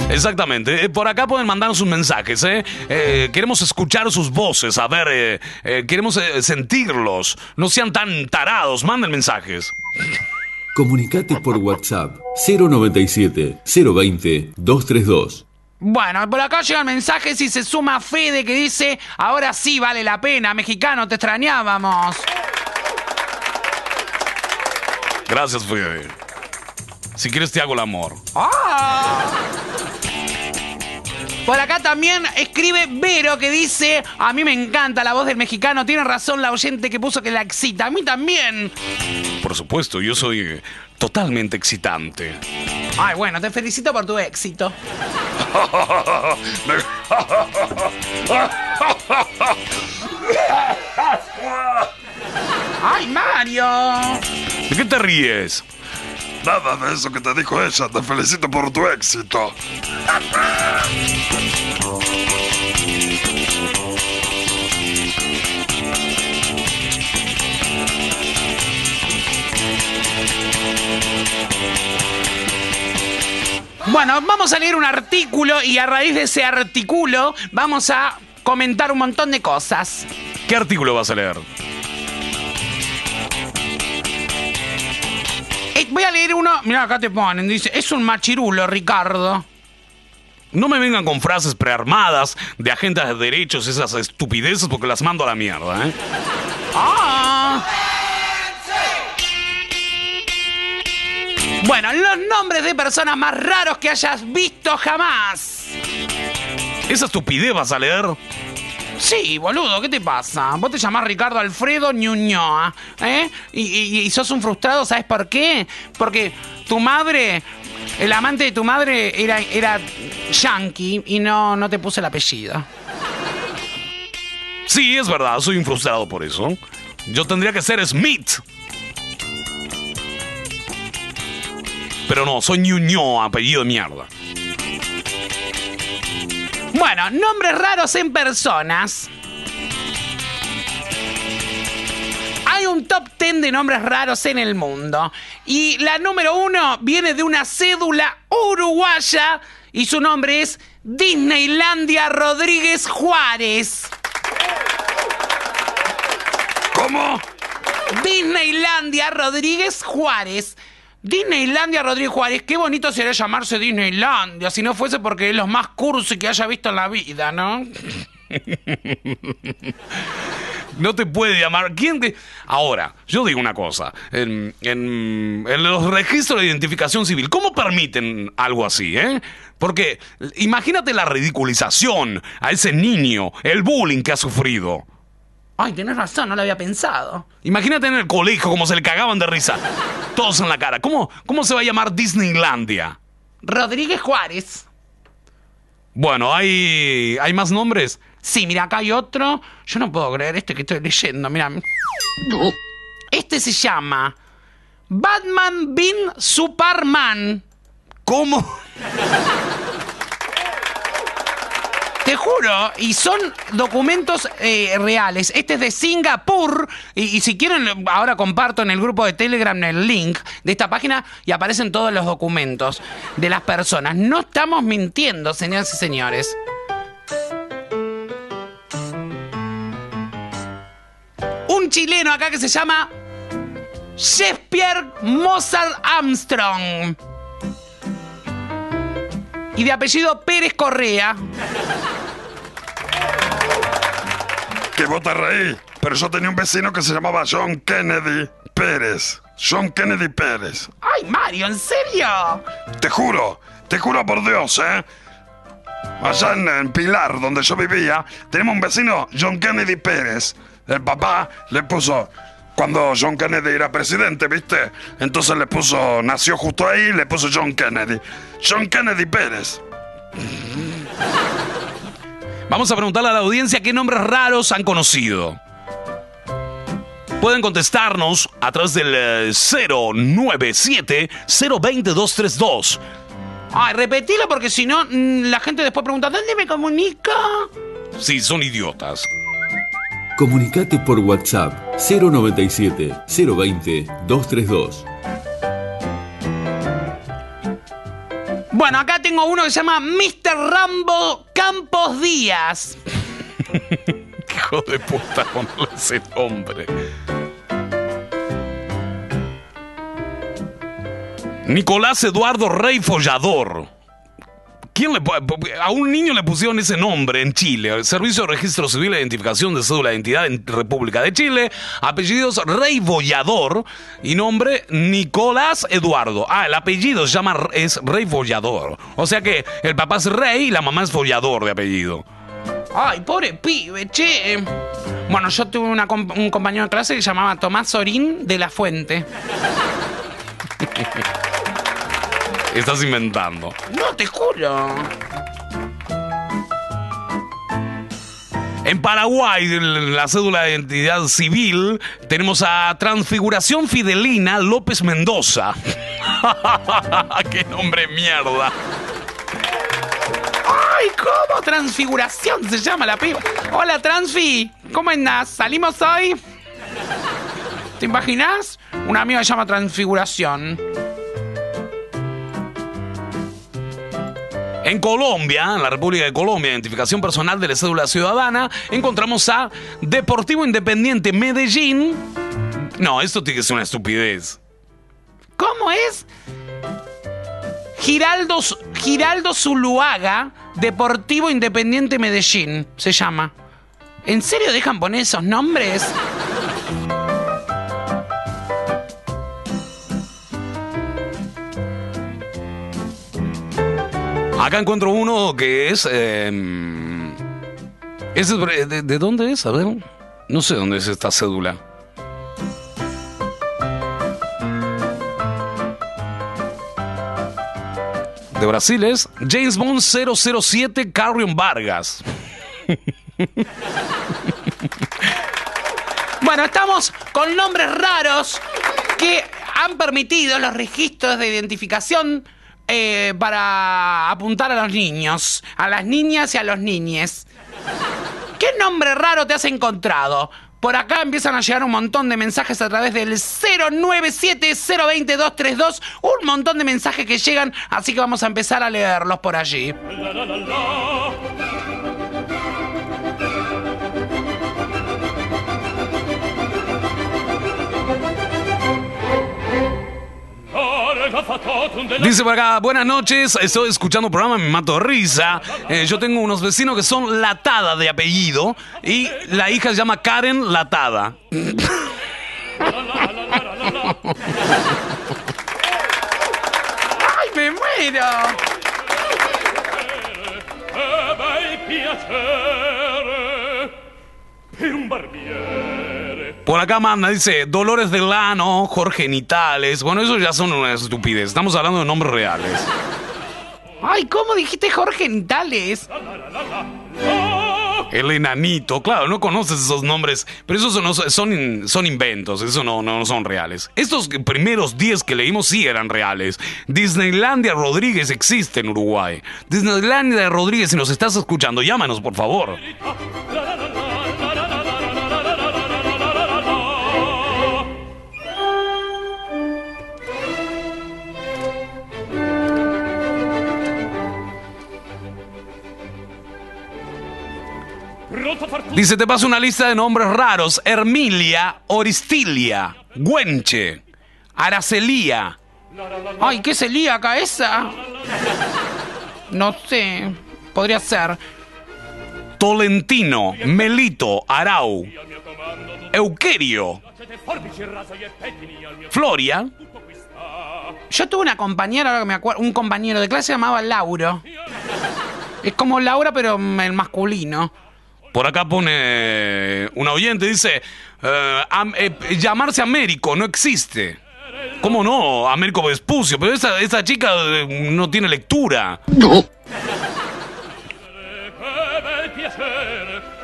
Exactamente. Eh, Por acá pueden mandarnos sus mensajes, ¿eh? Eh, queremos escuchar sus voces, a ver, eh, eh, queremos eh, sentirlos. No sean tan tarados, manden mensajes. Comunicate por WhatsApp 097 020 232. Bueno, por acá llegan mensajes y se suma Fede que dice, ahora sí vale la pena, mexicano, te extrañábamos. Gracias, Fede. Si quieres te hago el amor. ¡Ah! Por acá también escribe Vero que dice, a mí me encanta la voz del mexicano, tiene razón la oyente que puso que la excita, a mí también. Por supuesto, yo soy totalmente excitante. Ay, bueno, te felicito por tu éxito. ¡Ay, Mario! ¿De qué te ríes? Nada de eso que te dijo ella. Te felicito por tu éxito. Bueno, vamos a leer un artículo y a raíz de ese artículo vamos a comentar un montón de cosas. ¿Qué artículo vas a leer? Voy a leer uno, mira acá te ponen, dice, es un machirulo, Ricardo. No me vengan con frases prearmadas de agentes de derechos, esas estupideces, porque las mando a la mierda, ¿eh? Ah. Bueno, los nombres de personas más raros que hayas visto jamás. ¿Esa estupidez vas a leer? Sí, boludo, ¿qué te pasa? Vos te llamás Ricardo Alfredo Ñuñoa, ¿eh? Y, sos un frustrado, ¿sabes por qué? Porque tu madre, el amante de tu madre era, era yankee y no, no te puse el apellido. Sí, es verdad, soy un frustrado por eso. Yo tendría que ser Smith. Pero no, soy Ñuño, apellido de mierda. Bueno, nombres raros en personas. Hay un top 10 de nombres raros en el mundo. Y la número uno viene de una cédula uruguaya y su nombre es Disneylandia Rodríguez Juárez. ¿Cómo? Disneylandia Rodríguez Juárez. Disneylandia Rodríguez Juárez, qué bonito sería llamarse Disneylandia, si no fuese porque es lo más cursi que haya visto en la vida, ¿no? No te puede llamar. ¿Quién te.? Ahora, yo digo una cosa. En, en- en los registros de identificación civil, ¿cómo permiten algo así, eh? Porque imagínate la ridiculización a ese niño, el bullying que ha sufrido. Ay, tenés razón, no lo había pensado. Imagínate en el colegio cómo se le cagaban de risa. Todos en la cara. ¿Cómo, cómo se va a llamar Disneylandia? Rodríguez Juárez. Bueno, ¿hay, ¿hay más nombres? Sí, mira, acá hay otro. Yo no puedo creer este que estoy leyendo, mira. Este se llama Batman bin Superman. ¿Cómo? Te juro, y son documentos eh, reales. Este es de Singapur, y, si quieren, ahora comparto en el grupo de Telegram el link de esta página y aparecen todos los documentos de las personas. No estamos mintiendo, señoras y señores. Un chileno acá que se llama Shakespeare Mozart Armstrong. Y de apellido Pérez Correa. Que vos te reí. Pero yo tenía un vecino que se llamaba John Kennedy Pérez. John Kennedy Pérez. ¡Ay, Mario, en serio! Te juro, te juro por Dios, ¿eh? Allá en, en Pilar, donde yo vivía, tenemos un vecino, John Kennedy Pérez. El papá le puso, cuando John Kennedy era presidente, ¿viste? Entonces le puso, nació justo ahí, le puso John Kennedy. John Kennedy Pérez. Vamos a preguntarle a la audiencia qué nombres raros han conocido. Pueden contestarnos a través del eh, 097-020-232. Ay, repetilo porque si no, mm, la gente después pregunta, ¿dónde me comunica? Sí, son idiotas. Comunicate por WhatsApp 097 020 232. Bueno, acá tengo uno que se llama Mr. Rambo Campos Díaz. Hijo de puta, ponle ese nombre. Nicolás Eduardo Rey Follador. ¿Quién le, a un niño le pusieron ese nombre en Chile. El Servicio de Registro Civil e Identificación de Cédula de Identidad en República de Chile. Apellidos Rey Bollador. Y nombre Nicolás Eduardo. Ah, el apellido se llama es Rey Bollador. O sea que el papá es Rey y la mamá es Follador de apellido. Ay, pobre pibe, che. Bueno, yo tuve un compañero de clase que se llamaba Tomás Sorín de la Fuente. Estás inventando. No, te juro. En Paraguay, en la cédula de identidad civil, tenemos a Transfiguración Fidelina López Mendoza. ¡Qué nombre mierda! Ay, ¿cómo? Transfiguración se llama la piba. Hola, Transfi. ¿Cómo andás? ¿Salimos hoy? ¿Te imaginas? Una amiga se llama Transfiguración. En Colombia, en la República de Colombia, identificación personal de la cédula ciudadana, encontramos a Deportivo Independiente Medellín. No, esto tiene que ser una estupidez. ¿Cómo es? Giraldo, Giraldo Zuluaga, Deportivo Independiente Medellín, se llama. ¿En serio dejan poner esos nombres? Acá encuentro uno que es. eh, es- de, de dónde es? A ver. No sé dónde es esta cédula. De Brasil es James Bond 007 Carrion Vargas. Bueno, estamos con nombres raros que han permitido los registros de identificación eh, para apuntar a los niños, a las niñas y a los niñes. ¿Qué nombre raro te has encontrado? Por acá empiezan a llegar un montón de mensajes a través del 097-020-232. Un montón de mensajes que llegan, así que vamos a empezar a leerlos por allí. Dice por acá, buenas noches, estoy escuchando el programa, me mato risa. Eh, yo tengo unos vecinos que son Latada de apellido y la hija se llama Karen Latada. ¡Ay, me muero! Por acá manda, dice Dolores Delano, Jorge Nitales. Bueno, eso ya son una estupidez. Estamos hablando de nombres reales. Ay, ¿cómo dijiste Jorge Nitales? El enanito, claro, no conoces esos nombres, pero esos son, son, son inventos, eso no, no, no son reales. Estos primeros 10 que leímos sí eran reales. Disneylandia Rodríguez existe en Uruguay. Disneylandia Rodríguez, si nos estás escuchando, llámanos, por favor. Dice, te paso una lista de nombres raros. Hermilia, Oristilia, Güenche, Aracelía. Ay, ¿qué celíaca esa? No sé, podría ser. Tolentino, Melito, Arau, Euquerio, Floria. Yo tuve una compañera, ahora que me acuerdo, un compañero de clase llamaba Lauro. Es como Laura, pero el masculino. Por acá pone una oyente, dice, eh, am- eh, llamarse Américo no existe. ¿Cómo no? Américo Vespucio, pero esa, esa chica eh, no tiene lectura. No.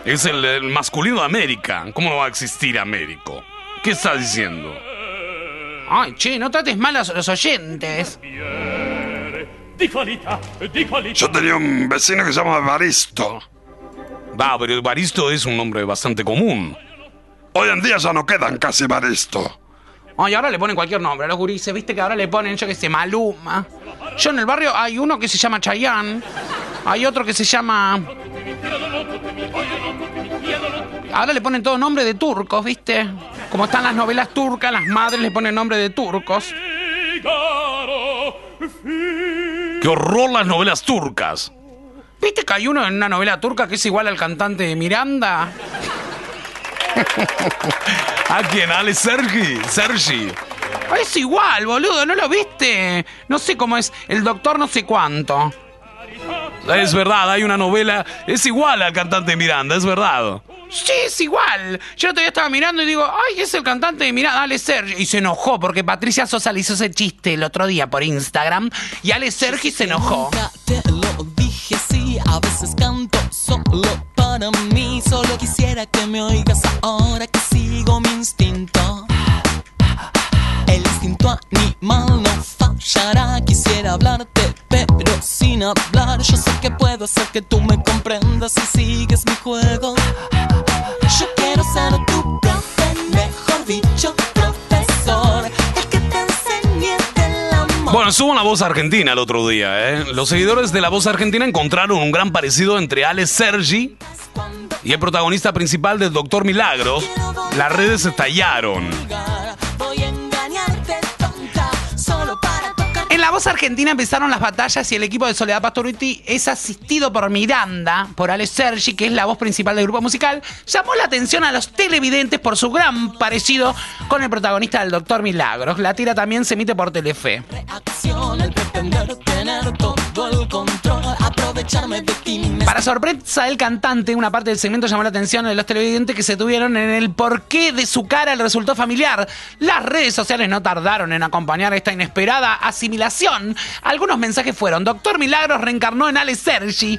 Es el, el masculino de América. ¿Cómo no va a existir Américo? ¿Qué estás diciendo? Ay, che, no trates mal a los oyentes. Yo tenía un vecino que se llama Evaristo. Va, pero Evaristo es un nombre bastante común. Hoy en día ya no quedan casi Evaristo. Ay, ahora le ponen cualquier nombre a los gurises. Viste que ahora le ponen, yo que sé, Maluma. Yo en el barrio hay uno que se llama Chayanne. Hay otro que se llama... Ahora le ponen todo nombre de turcos, ¿viste? Como están las novelas turcas, las madres le ponen nombre de turcos. ¡Qué horror las novelas turcas! ¿Viste que hay uno en una novela turca que es igual al cantante de Miranda? ¿A quién? ¿Ale Sergi? Sergi. Es igual, boludo, ¿no lo viste? No sé cómo es, el doctor no sé cuánto. Es verdad, hay una novela. Es igual al cantante de Miranda, es verdad. Sí, es igual. Yo todavía estaba mirando y digo, ay, es el cantante de Miranda, Ale Sergi. Y se enojó porque Patricia Sosa le hizo ese chiste el otro día por Instagram. Y Ale Sergi se enojó. A veces canto solo para mí. Solo quisiera que me oigas ahora que sigo mi instinto. El instinto animal no fallará. Quisiera hablarte, pero sin hablar. Yo sé que puedo hacer que tú me comprendas si sigues mi juego. Yo quiero ser Bueno, subo la voz argentina el otro día, ¿eh? Los seguidores de la voz argentina encontraron un gran parecido entre Ale Sergi y el protagonista principal del Doctor Milagros. Las redes estallaron. La voz argentina empezaron las batallas y el equipo de Soledad Pastoruti es asistido por Miranda, por Ale Sergi, que es la voz principal del grupo musical, llamó la atención a los televidentes por su gran parecido con el protagonista del Doctor Milagros. La tira también se emite por Telefe. Acción, el pretender tener todo el control, Para sorpresa del cantante, una parte del segmento llamó la atención de los televidentes que se tuvieron en el porqué de su cara el resultado familiar. Las redes sociales no tardaron en acompañar esta inesperada asimilación. Algunos mensajes fueron, Doctor Milagros reencarnó en Ale Sergi.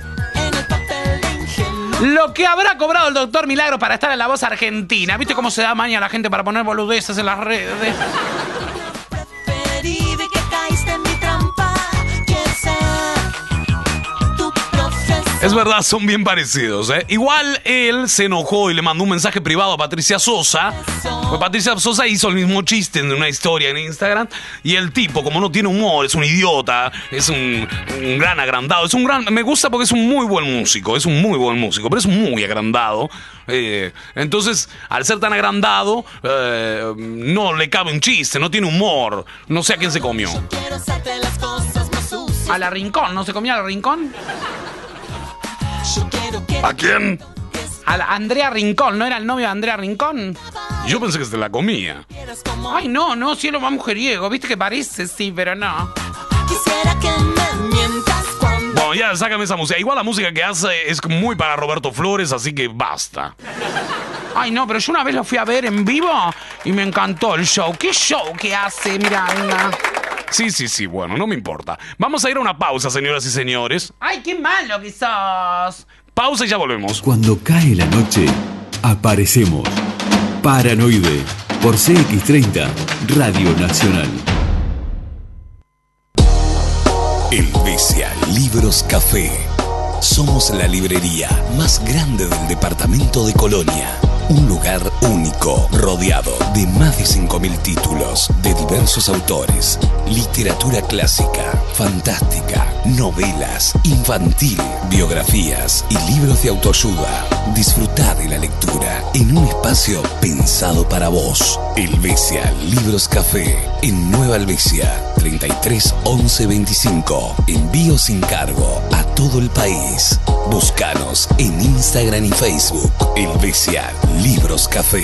Lo que habrá cobrado el Doctor Milagros para estar en la voz argentina. ¿Viste cómo se da maña a la gente para poner boludeces en las redes? Es verdad, son bien parecidos, ¿eh? Igual él se enojó y le mandó un mensaje privado a Patricia Sosa. Pues Patricia Sosa hizo el mismo chiste en una historia en Instagram. Y el tipo, como no tiene humor, es un idiota, es un, un gran agrandado. Es un gran. Me gusta porque es un muy buen músico, es un muy buen músico, pero es muy agrandado. Eh, entonces, al ser tan agrandado, eh, no le cabe un chiste, no tiene humor. No sé a quién se comió. A la rincón, ¿no se comía a la rincón? ¿A quién? A la Andrea Rincón, ¿no era el novio de Andrea Rincón? Yo pensé que se la comía. Ay, no, no, cielo más mujeriego. ¿Viste que parece? Sí, pero no. quisiera que me mientas cuando Bueno, ya, sácame esa música. Igual la música que hace es muy para Roberto Flores, así que basta. Ay, no, pero yo una vez lo fui a ver en vivo y me encantó el show. ¿Qué show que hace, Miranda? Sí, sí, sí, bueno, no me importa. Vamos a ir a una pausa, señoras y señores. Ay, qué malo que sos. Pausa y ya volvemos. Cuando cae la noche, aparecemos. Paranoide por CX30 Radio Nacional. Helvecia Libros Café. Somos la librería más grande del departamento de Colonia. Un lugar único, rodeado de más de 5.000 títulos de diversos autores. Literatura clásica, fantástica, novelas, infantil, biografías y libros de autoayuda. Disfruta de la lectura en un espacio pensado para vos. Helvecia Libros Café en Nueva Helvecia 33 11 25. Envío sin cargo a todo el país. Búscanos en Instagram y Facebook. Helvecia Libros Café.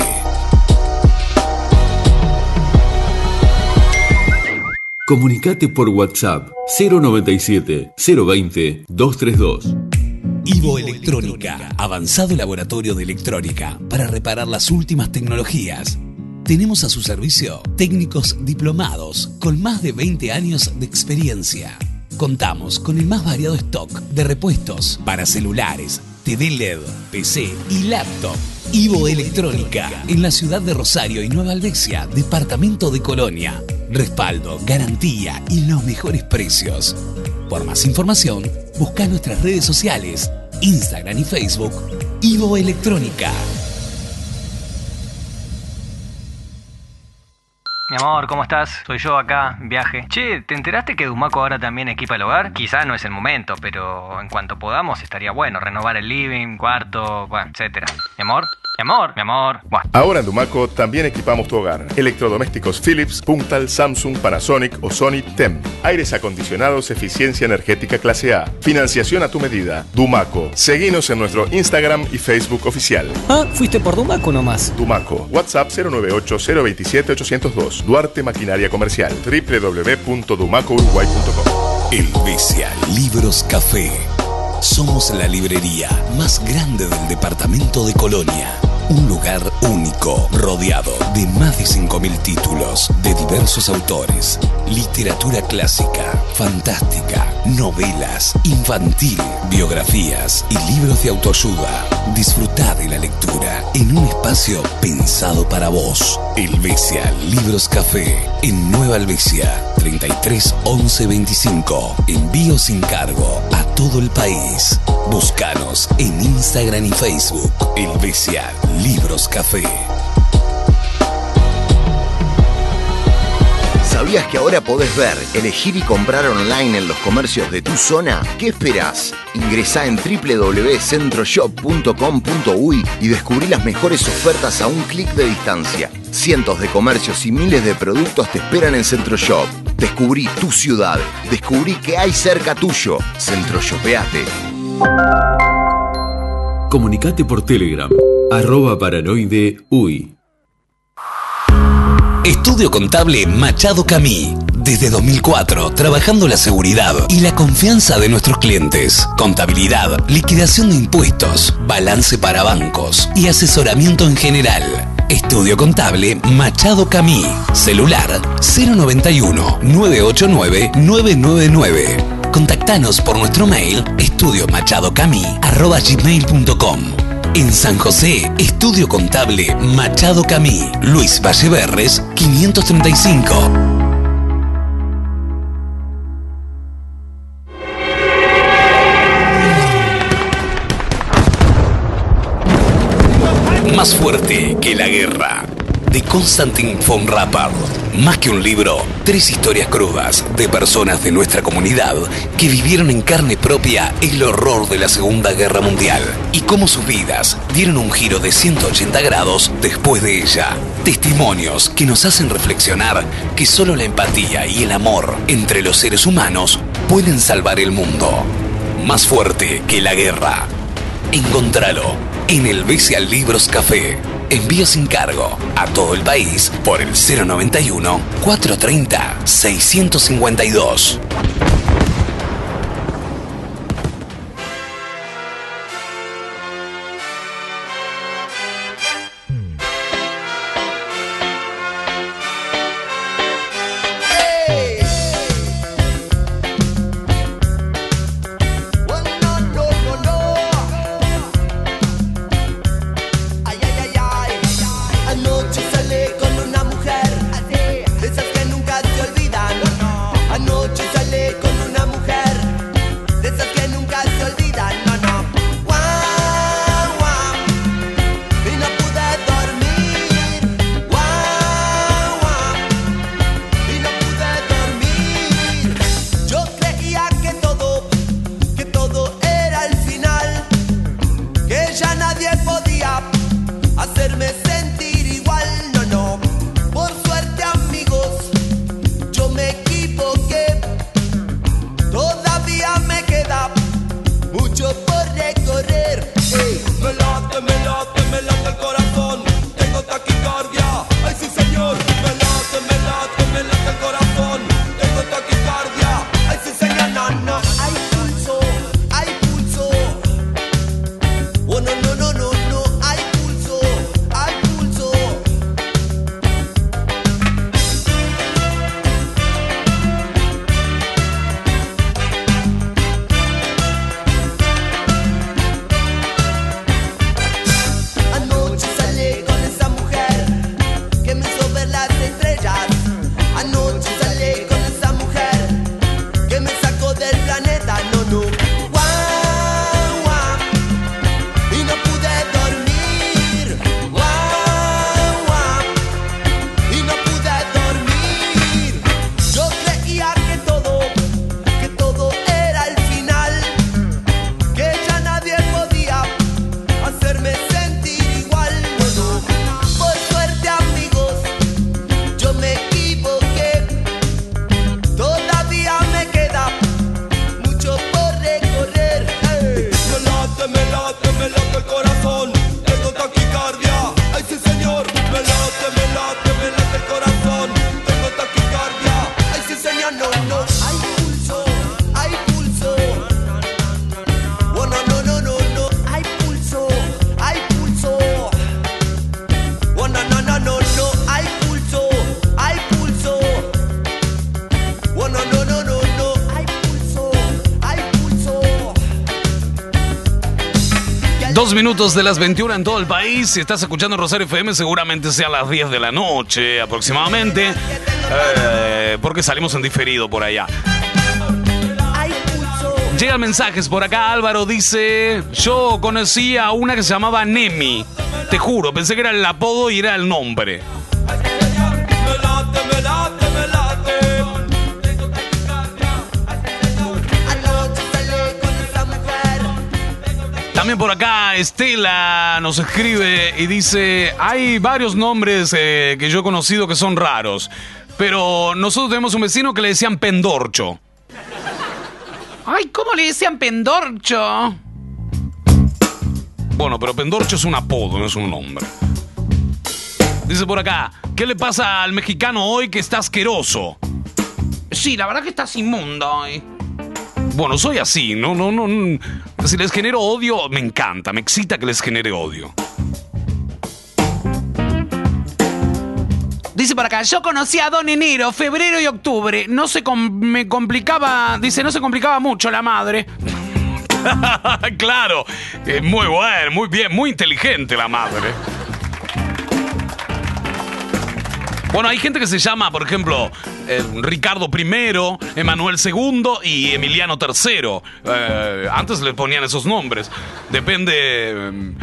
Comunicate por WhatsApp 097 020 232. Ivo Electrónica, avanzado laboratorio de electrónica para reparar las últimas tecnologías. Tenemos a su servicio técnicos diplomados con más de 20 años de experiencia. Contamos con el más variado stock de repuestos para celulares, TV LED, PC y laptop. Ivo Electrónica, en la ciudad de Rosario y Nueva Albesia, departamento de Colonia. Respaldo, garantía y los mejores precios. Por más información, busca nuestras redes sociales, Instagram y Facebook, Ivo Electrónica. Amor, ¿cómo estás? Soy yo acá, viaje. Che, ¿te enteraste que Dumaco ahora también equipa el hogar? Quizá no es el momento, pero en cuanto podamos estaría bueno renovar el living, cuarto, bueno, etcétera. Mi amor, mi amor, mi amor. Bueno. Ahora en Dumaco también equipamos tu hogar. Electrodomésticos Philips, Puntal, Samsung, Panasonic o Sony TEM. Aires acondicionados, eficiencia energética clase A. Financiación a tu medida. Dumaco. Seguinos en nuestro Instagram y Facebook oficial. Ah, fuiste por Dumaco nomás. Dumaco. WhatsApp 098-027-802. Duarte Maquinaria Comercial. www.dumacouruguay.com. Elvesia Libros Café. Somos la librería más grande del departamento de Colonia. Un lugar único, rodeado de más de 5.000 títulos de diversos autores. Literatura clásica, fantástica, novelas, infantil, biografías y libros de autoayuda. Disfrutá de la lectura en un espacio pensado para vos. Helvecia Libros Café en Nueva Helvecia 33 11 25. Envío sin cargo a todo el país. Búscanos en Instagram y Facebook. Helvecia Libros Café. ¿Sabías que ahora podés ver, elegir y comprar online en los comercios de tu zona? ¿Qué esperás? Ingresá en www.centroshop.com.uy y descubrí las mejores ofertas a un clic de distancia. Cientos de comercios y miles de productos te esperan en Centroshop. Descubrí tu ciudad. Descubrí que hay cerca tuyo. Centroshopeate. Comunicate por Telegram, arroba paranoide uy. Estudio Contable Machado Camí. Desde 2004, trabajando la seguridad y la confianza de nuestros clientes. Contabilidad, liquidación de impuestos, balance para bancos y asesoramiento en general. Estudio Contable Machado Camí. Celular 091-989-999. Contactanos por nuestro mail estudiomachadocamí.com. En San José, Estudio Contable Machado Camí, Luis Valleverres, 535. Más fuerte que la guerra. De Konstantin von Rappard. Más que un libro, tres historias crudas de personas de nuestra comunidad que vivieron en carne propia el horror de la Segunda Guerra Mundial y cómo sus vidas dieron un giro de 180 grados después de ella. Testimonios que nos hacen reflexionar que solo la empatía y el amor entre los seres humanos pueden salvar el mundo. Más fuerte que la guerra. Encontralo en el Besial Libros Café. Envío sin cargo a todo el país por el 091 430 652. Dos minutos de las 21 en todo el país. Si estás escuchando Rosario FM, seguramente sea a las 10 de la noche aproximadamente. eh, porque salimos en diferido por allá. Llegan mensajes por acá. Álvaro dice: Yo conocí a una que se llamaba Nemi. Te juro, pensé que era el apodo y era el nombre. También por acá Estela nos escribe y dice, hay varios nombres eh, que yo he conocido que son raros, pero nosotros tenemos un vecino que le decían Pendorcho. Ay, ¿cómo le decían pendorcho? Bueno, pero Pendorcho es un apodo, no es un nombre. Dice por acá, ¿qué le pasa al mexicano hoy que está asqueroso? Sí, la verdad que estás inmundo hoy. Bueno, soy así, no, no, no. no. Si les genero odio, me encanta, me excita que les genere odio. Dice por acá, yo conocí a Don Enero, febrero y octubre. No se com- me complicaba, dice, no se complicaba mucho la madre. claro, eh, muy bueno, muy bien, muy inteligente la madre. Bueno, hay gente que se llama, por ejemplo, eh, Ricardo I, Emanuel II y Emiliano III. Eh, antes le ponían esos nombres. Depende eh,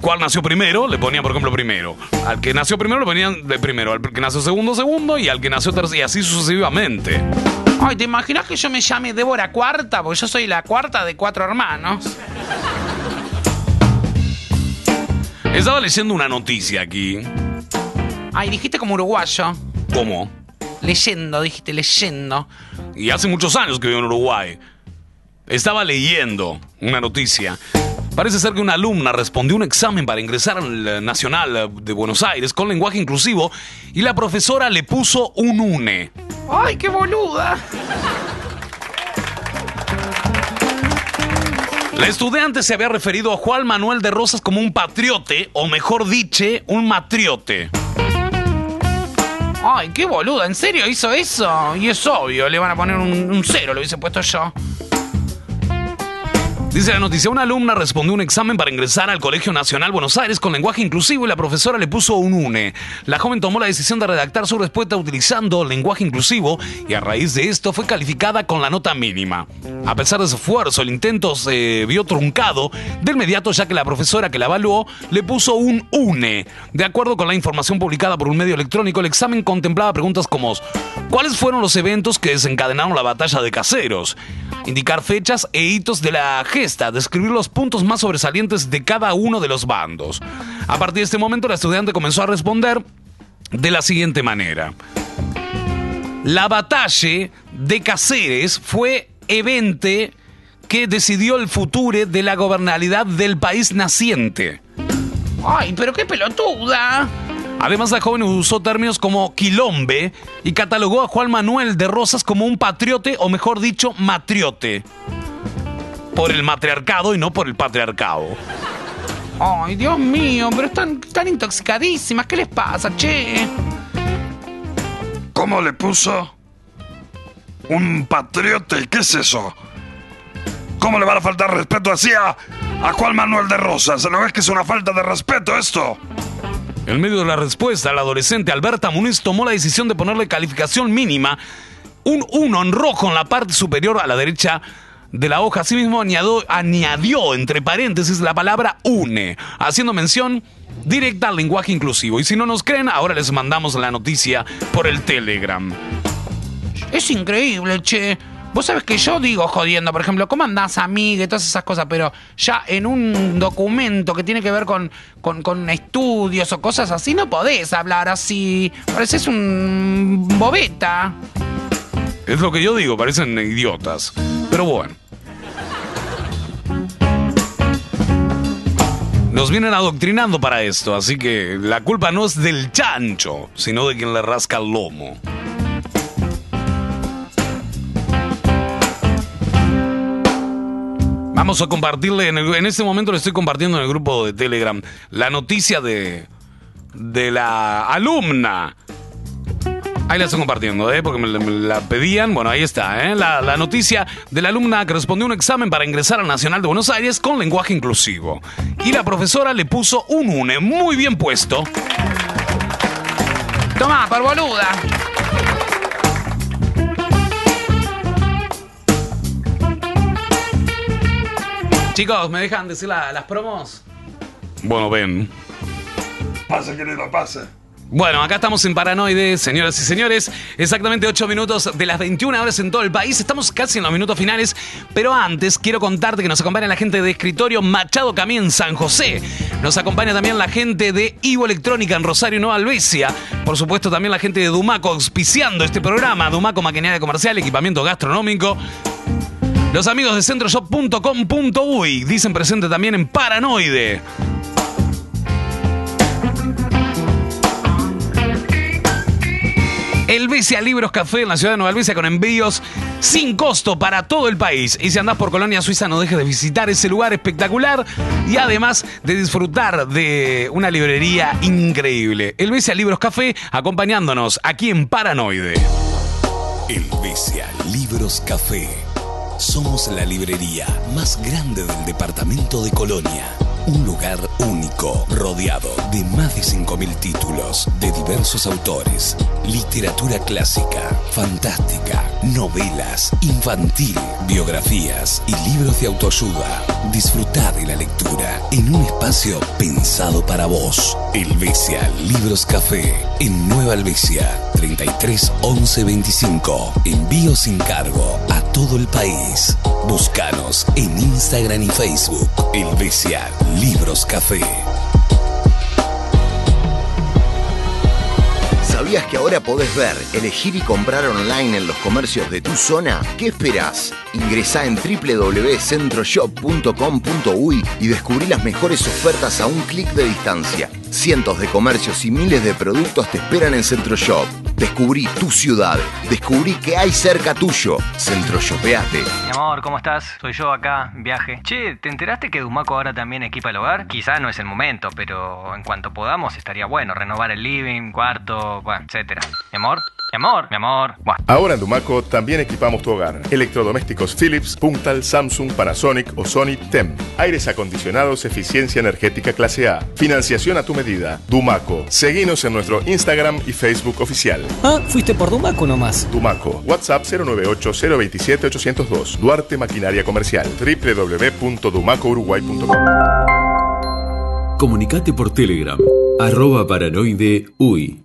cuál nació primero, le ponían, por ejemplo, primero. Al que nació primero le ponían de primero, al que nació segundo, segundo y al que nació tercero, y así sucesivamente. Ay, ¿te imaginas que yo me llame Débora Cuarta? Porque yo soy la cuarta de cuatro hermanos. Estaba leyendo una noticia aquí. Ay, dijiste como uruguayo. ¿Cómo? Leyendo, dijiste, leyendo. y hace muchos años que vivo en Uruguay. Estaba leyendo una noticia. Parece ser que una alumna respondió un examen para ingresar al Nacional de Buenos Aires con lenguaje inclusivo y la profesora le puso un UNE. Ay, qué boluda. La estudiante se había referido a Juan Manuel de Rosas como un patriote, o mejor diche, un matriote. Ay, qué boluda, ¿en serio hizo eso? Y es obvio, le van a poner un, un cero, lo hubiese puesto yo. Dice la noticia, una alumna respondió un examen para ingresar al Colegio Nacional Buenos Aires con lenguaje inclusivo y la profesora le puso un UNE. La joven tomó la decisión de redactar su respuesta utilizando lenguaje inclusivo y a raíz de esto fue calificada con la nota mínima. A pesar de su esfuerzo, el intento se vio truncado de inmediato ya que la profesora que la evaluó le puso un UNE. De acuerdo con la información publicada por un medio electrónico, el examen contemplaba preguntas como ¿Cuáles fueron los eventos que desencadenaron la batalla de caseros? Indicar fechas e hitos de la gesta, describir los puntos más sobresalientes de cada uno de los bandos. A partir de este momento, la estudiante comenzó a responder de la siguiente manera. La batalla de Caceres fue evente que decidió el futuro de la gobernabilidad del país naciente. Ay, pero qué pelotuda. Además, la joven usó términos como quilombe y catalogó a Juan Manuel de Rosas como un patriote, o mejor dicho, matriote. Por el matriarcado y no por el patriarcado. Ay, Dios mío, pero están, están intoxicadísimas. ¿Qué les pasa, che? ¿Cómo le puso? Un patriota, ¿y qué es eso? ¿Cómo le van a faltar respeto así a, a Juan Manuel de Rosas? ¿No ves que es una falta de respeto esto? En medio de la respuesta, la adolescente Alberta Muniz tomó la decisión de ponerle calificación mínima, un 1 en rojo en la parte superior a la derecha de la hoja. Asimismo, añadió, añadió entre paréntesis la palabra UNE, haciendo mención directa al lenguaje inclusivo. Y si no nos creen, ahora les mandamos la noticia por el Telegram. Es increíble, che. Vos sabés que yo digo jodiendo, por ejemplo, ¿cómo andás, amiga? Y todas esas cosas, pero ya en un documento que tiene que ver con, con, con estudios o cosas así, no podés hablar así. Pareces un bobeta. Es lo que yo digo, parecen idiotas. Pero bueno. Nos vienen adoctrinando para esto, así que la culpa no es del chancho, sino de quien le rasca el lomo. Vamos a compartirle, en, este momento le estoy compartiendo en el grupo de Telegram la noticia de, de la alumna Ahí la estoy compartiendo, ¿eh? porque me, la- me la pedían. Bueno, ahí está, ¿eh? la, la noticia de la alumna que respondió a un examen para ingresar al Nacional de Buenos Aires con lenguaje inclusivo. Y la profesora le puso un UNE muy bien puesto. Tomá, por boluda. Chicos, ¿me dejan decir la- las promos? Bueno, ven. Pase, querido, pase. Bueno, acá estamos en Paranoide, señoras y señores. Exactamente 8 minutos de las 21 horas en todo el país. Estamos casi en los minutos finales. Pero antes quiero contarte que nos acompaña la gente de escritorio Machado Camí en San José. Nos acompaña también la gente de Ivo Electrónica en Rosario Nueva Albesia. Por supuesto, también la gente de Dumaco auspiciando este programa. Dumaco Maquinaria Comercial, Equipamiento Gastronómico. Los amigos de centroshop.com.uy dicen presente también en Paranoide. Helvecia Libros Café en la ciudad de Nueva Helvecia con envíos sin costo para todo el país. Y si andás por Colonia Suiza, no dejes de visitar ese lugar espectacular y además de disfrutar de una librería increíble. Helvecia Libros Café acompañándonos aquí en Paranoide. Helvecia Libros Café. Somos la librería más grande del departamento de Colonia. Un lugar único, rodeado de más de 5.000 títulos de diversos autores. Literatura clásica, fantástica, novelas, infantil, biografías y libros de autoayuda. Disfrutá de la lectura en un espacio pensado para vos. Helvecia Libros Café en Nueva Helvecia 33 11 25. Envío sin cargo a todo el país. Búscanos en Instagram y Facebook. Helvecia Libros Café. ¿Sabías que ahora podés ver, elegir y comprar online en los comercios de tu zona? ¿Qué esperás? Ingresá en www.centroshop.com.uy y descubrí las mejores ofertas a un clic de distancia. Cientos de comercios y miles de productos te esperan en Centroshop. Descubrí tu ciudad. Descubrí que hay cerca tuyo. Centroshopeate. Mi amor, ¿cómo estás? Soy yo acá, viaje. Che, ¿te enteraste que Dumaco ahora también equipa el hogar? Quizá no es el momento, pero en cuanto podamos estaría bueno renovar el living, cuarto, bueno, etcétera. Mi amor, mi amor, mi amor. Buah. Ahora en Dumaco también equipamos tu hogar. Electrodomésticos Philips, Puntal, Samsung, Panasonic o Sony TEM. Aires acondicionados, eficiencia energética clase A. Financiación a tu medida. Dumaco. Seguinos en nuestro Instagram y Facebook oficial. Ah, fuiste por Dumaco nomás. Dumaco. WhatsApp 098-027-802. Duarte Maquinaria Comercial. www.dumacouruguay.com Comunicate por Telegram, arroba paranoide uy.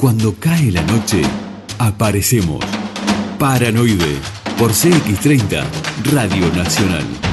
Cuando cae la noche, aparecemos. Paranoide, por CX30, Radio Nacional.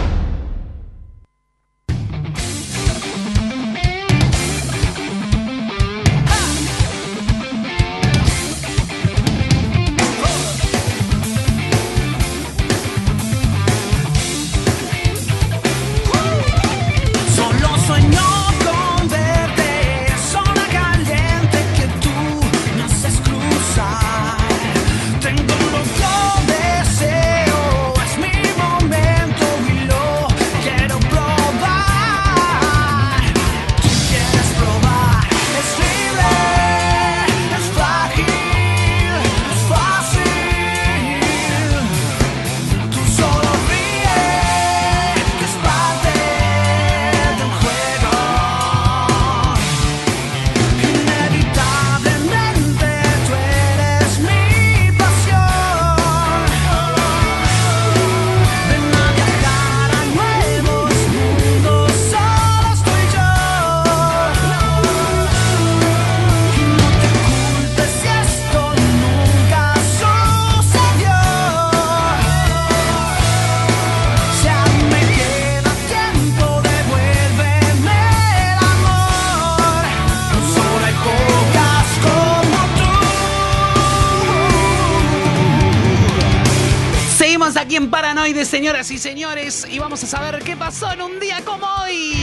Señoras y señores, y vamos a saber qué pasó en un día como hoy.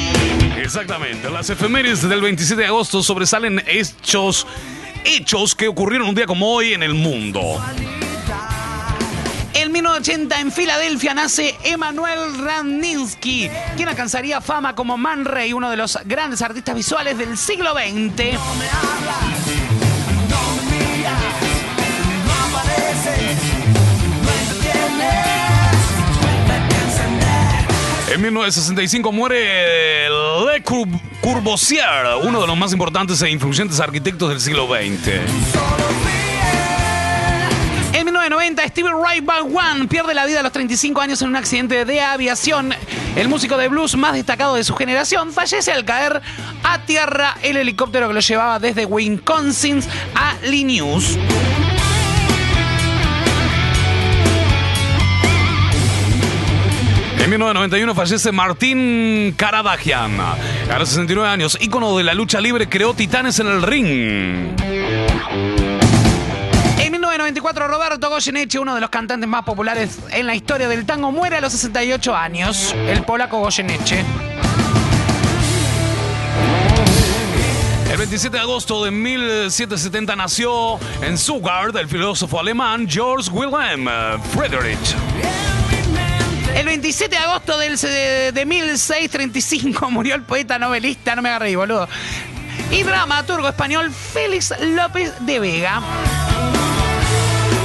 Exactamente. Las efemérides del 27 de agosto sobresalen hechos, hechos que ocurrieron un día como hoy en el mundo. En 1980 en Filadelfia nace Emanuel Randinsky, quien alcanzaría fama como Man Ray, uno de los grandes artistas visuales del siglo XX. En 1965 muere Le Cour- Corbusier, uno de los más importantes e influyentes arquitectos del siglo XX. En 1990, Stevie Ray Vaughan pierde la vida a los 35 años en un accidente de aviación. El músico de blues más destacado de su generación fallece al caer a tierra el helicóptero que lo llevaba desde Wisconsin a Linneus. En 1991 fallece Martín Karadagian. A los 69 años, ícono de la lucha libre, creó Titanes en el ring. En 1994, Roberto Goyeneche, uno de los cantantes más populares en la historia del tango, muere a los 68 años. El polaco Goyeneche. El 27 de agosto de 1770 nació en Stuttgart el filósofo alemán George Wilhelm Friedrich. El 27 de agosto del, de, de 1635 murió el poeta novelista, no me agarré, boludo, y dramaturgo español Félix López de Vega.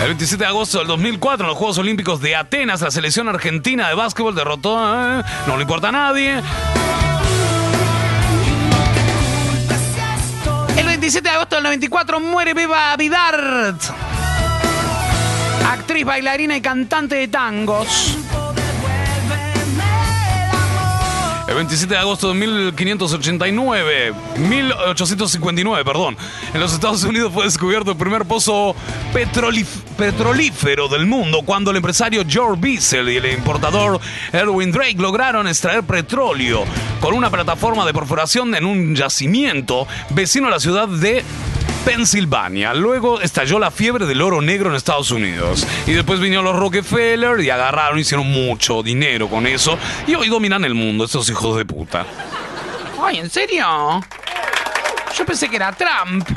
El 27 de agosto del 2004, en los Juegos Olímpicos de Atenas, la selección argentina de básquetbol derrotó, eh, no le importa a nadie. El 27 de agosto del 94 muere Beba Vidart, actriz, bailarina y cantante de tangos. El 27 de agosto de 1589, 1859, perdón, en los Estados Unidos fue descubierto el primer pozo petrolífero del mundo cuando el empresario George Bissell y el importador Erwin Drake lograron extraer petróleo con una plataforma de perforación en un yacimiento vecino a la ciudad de Pensilvania. Luego estalló la fiebre del oro negro en Estados Unidos. Y después vinieron los Rockefeller y agarraron, hicieron mucho dinero con eso. Y hoy dominan el mundo, estos hijos de puta. Ay, ¿en serio? Yo pensé que era Trump.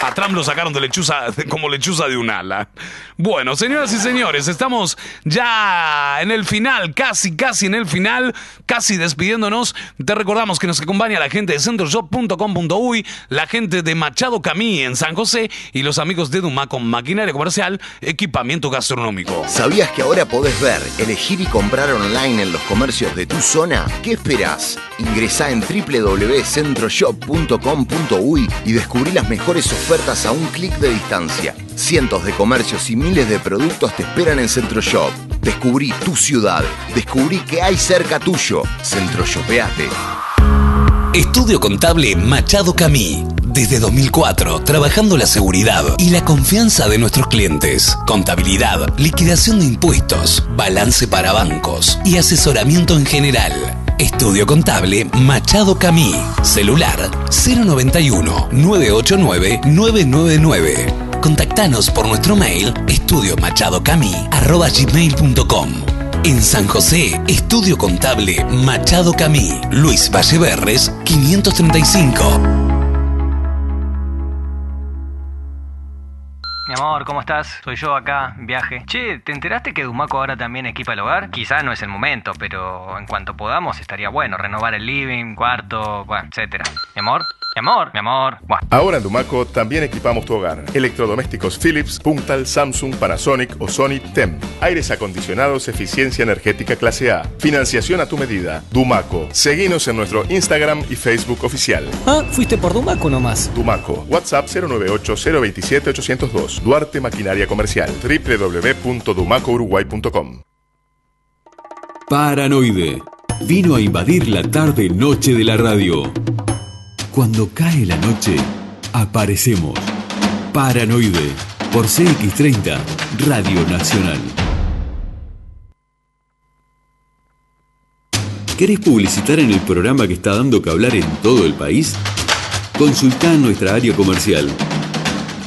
A Trump lo sacaron de lechuza, como lechuza de un ala. Bueno, señoras y señores, estamos ya en el final, casi, casi en el final, casi despidiéndonos. Te recordamos que nos acompaña la gente de centroshop.com.uy, la gente de Machado Camí en San José y los amigos de Duma con maquinaria comercial, equipamiento gastronómico. ¿Sabías que ahora podés ver, elegir y comprar online en los comercios de tu zona? ¿Qué esperás? Ingresá en www.centroshop.com.uy y descubrí las mejores ofertas a un clic de distancia. Cientos de comercios y miles de productos te esperan en Centroshop. Descubrí tu ciudad. Descubrí que hay cerca tuyo. Centroshopeate. Estudio Contable Machado Camí. Desde 2004, trabajando la seguridad y la confianza de nuestros clientes. Contabilidad, liquidación de impuestos, balance para bancos y asesoramiento en general. Estudio Contable Machado Camí. Celular 091-989-999. Contactanos por nuestro mail estudiomachadocamí.com. En San José, Estudio Contable Machado Camí, Luis Valleverres, 535. Mi amor, ¿cómo estás? Soy yo acá, viaje. Che, ¿te enteraste que Dumaco ahora también equipa el hogar? Quizá no es el momento, pero en cuanto podamos estaría bueno renovar el living, cuarto, bueno, etcétera. Mi amor, mi amor, mi amor. Buah. Ahora en Dumaco también equipamos tu hogar. Electrodomésticos Philips, Puntal, Samsung, Panasonic o Sony TEM. Aires acondicionados, eficiencia energética clase A. Financiación a tu medida. Dumaco. Seguinos en nuestro Instagram y Facebook oficial. Ah, fuiste por Dumaco nomás. Dumaco. WhatsApp 098-027-802. Duarte Maquinaria Comercial. www.dumacouruguay.com. Paranoide. Vino a invadir la tarde-noche de la radio. Cuando cae la noche, aparecemos. Paranoide. Por CX30, Radio Nacional. ¿Querés publicitar en el programa que está dando que hablar en todo el país? Consultá nuestra área comercial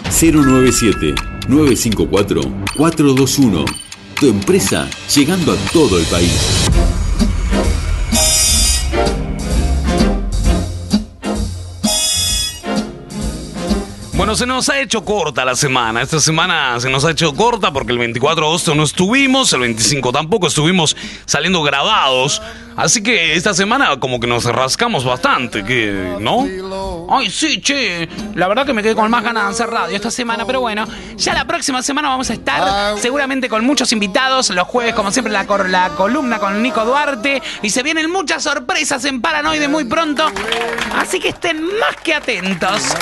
097-954-421. Tu empresa llegando a todo el país. Bueno, se nos ha hecho corta la semana. Esta semana se nos ha hecho corta porque el 24 de agosto no estuvimos, el 25 tampoco estuvimos saliendo grabados. Así que esta semana como que nos rascamos bastante, ¿no? Ay, sí, che. La verdad que me quedé con más ganas de hacer radio esta semana, pero bueno, ya la próxima semana vamos a estar seguramente con muchos invitados. Los jueves, como siempre, la, la columna con Nico Duarte. Y se vienen muchas sorpresas en Paranoide muy pronto. Así que estén más que atentos.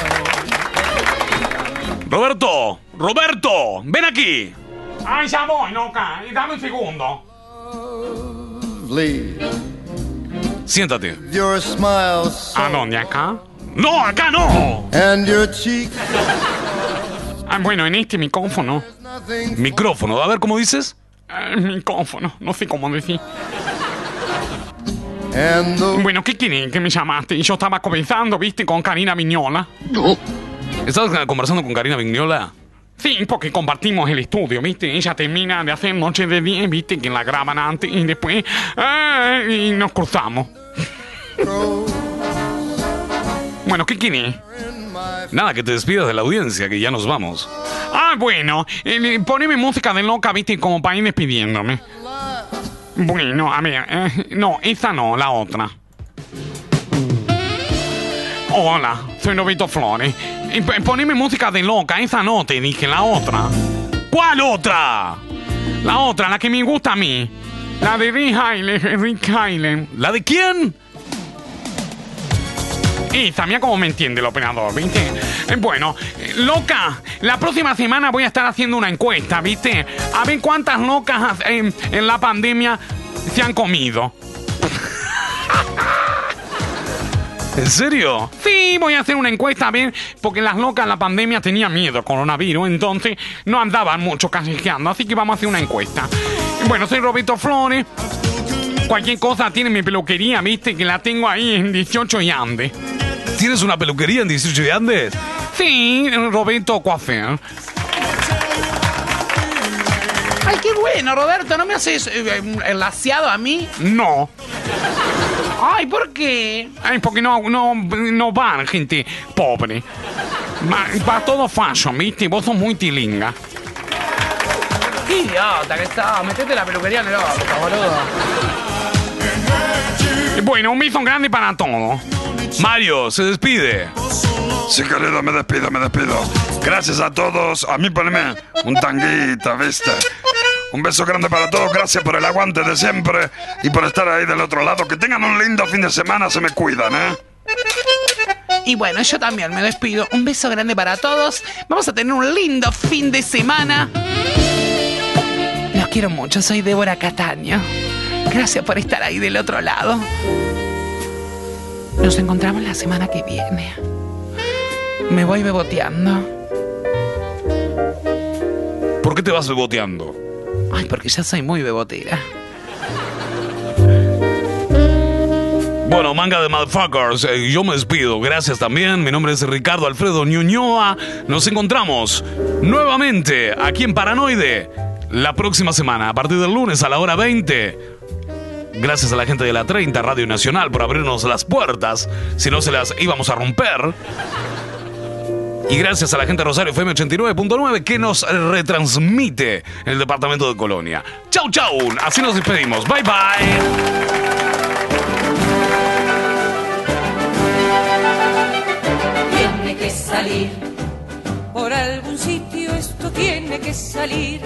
Roberto, Roberto, ven aquí. Ay, ya voy, loca. Dame un segundo. Siéntate. Your smile so ¿A dónde? ¿Acá? No, acá no. and your cheek Ah, bueno, en este micrófono. Micrófono, a ver cómo dices. Eh, micrófono, no sé cómo decir. Bueno, ¿qué quieren que me llamaste? Y yo estaba comenzando, viste, con Karina Viñola. ¿Estabas conversando con Karina Vignola? Sí, porque compartimos el estudio, ¿viste? Ella termina de hacer Noche de 10, ¿viste? Que la graban antes y después... eh, y nos cruzamos. Bueno, ¿qué quiere? Nada, que te despidas de la audiencia, que ya nos vamos. Ah, bueno, eh, poneme música de loca, ¿viste? Como para ir despidiéndome. Bueno, a ver, eh, no, esa no, la otra. Hola, soy Novito Flores. Poneme música de loca, esa no, te dije, la otra. ¿Cuál otra? La otra, la que me gusta a mí. La de Rick Hyler, Rick. ¿La de quién? Esa, mira cómo me entiende el operador, ¿viste? Eh, Bueno, eh, loca, la próxima semana voy a estar haciendo una encuesta, ¿viste? A ver cuántas locas eh, en la pandemia se han comido. ¿En serio? Sí, voy a hacer una encuesta a ver, porque las locas en la pandemia tenían miedo al coronavirus, entonces no andaban mucho callejeando, así que vamos a hacer una encuesta. Bueno, soy Roberto Flores. Cualquier cosa tiene mi peluquería, ¿viste? Que la tengo ahí en 18 y Andes. ¿Tienes una peluquería en 18 y Andes? Sí, Roberto Coafer. Ay, qué bueno, Roberto. ¿No me haces eh, laseado a mí? No. Ay, ¿por qué? Ay, porque no, no, no van gente pobre. Va, va todo fashion, ¿viste? Vos sos muy tilinga. Qué idiota que está. Metete la peluquería en el boludo. Bueno, un beso grande para todos. Mario, se despide. Sí, querido, me despido, me despido. Gracias a todos. A mí poneme un tanguito, ¿viste? Un beso grande para todos. Gracias por el aguante de siempre y por estar ahí del otro lado. Que tengan un lindo fin de semana. Se me cuidan, ¿eh? Y bueno, yo también me despido. Un beso grande para todos. Vamos a tener un lindo fin de semana. Los quiero mucho. Soy Débora Cataño. Gracias por estar ahí del otro lado. Nos encontramos la semana que viene. Me voy beboteando. ¿Por qué te vas beboteando? Ay, porque ya soy muy bebotera. Bueno, manga de motherfuckers, eh, yo me despido. Gracias también. Mi nombre es Ricardo Alfredo Ñuñoa. Nos encontramos nuevamente aquí en Paranoide la próxima semana, a partir del lunes a la hora 20. Gracias a la gente de la 30 Radio Nacional por abrirnos las puertas. Si no, se las íbamos a romper. Y gracias a la gente Rosario FM 89.9 que nos retransmite en el departamento de Colonia. Chau, chau. Así nos despedimos. Bye, bye. Tiene que salir, por algún sitio esto tiene que salir.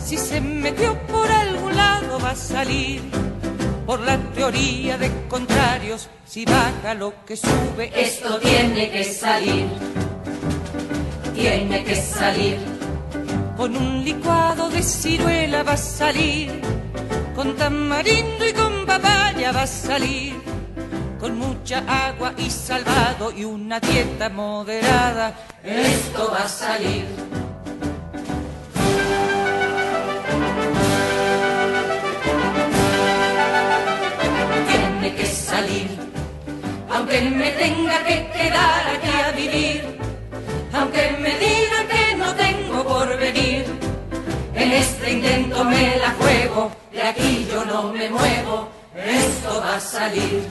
Si se metió por algún lado va a salir. Por la teoría de contrarios, si baja lo que sube, Esto tiene que salir. Tiene que salir. Con un licuado de ciruela va a salir, con tamarindo y con papaya va a salir, con mucha agua y salvado y una dieta moderada. Esto va a salir. Tiene que salir. Aunque me tenga que quedar aquí a vivir aunque me digan que no tengo por venir. En este intento me la juego, de aquí yo no me muevo, esto va a salir.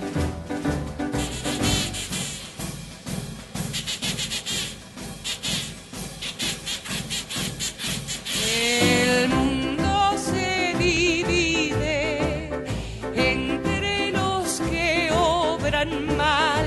El mundo se divide entre los que obran mal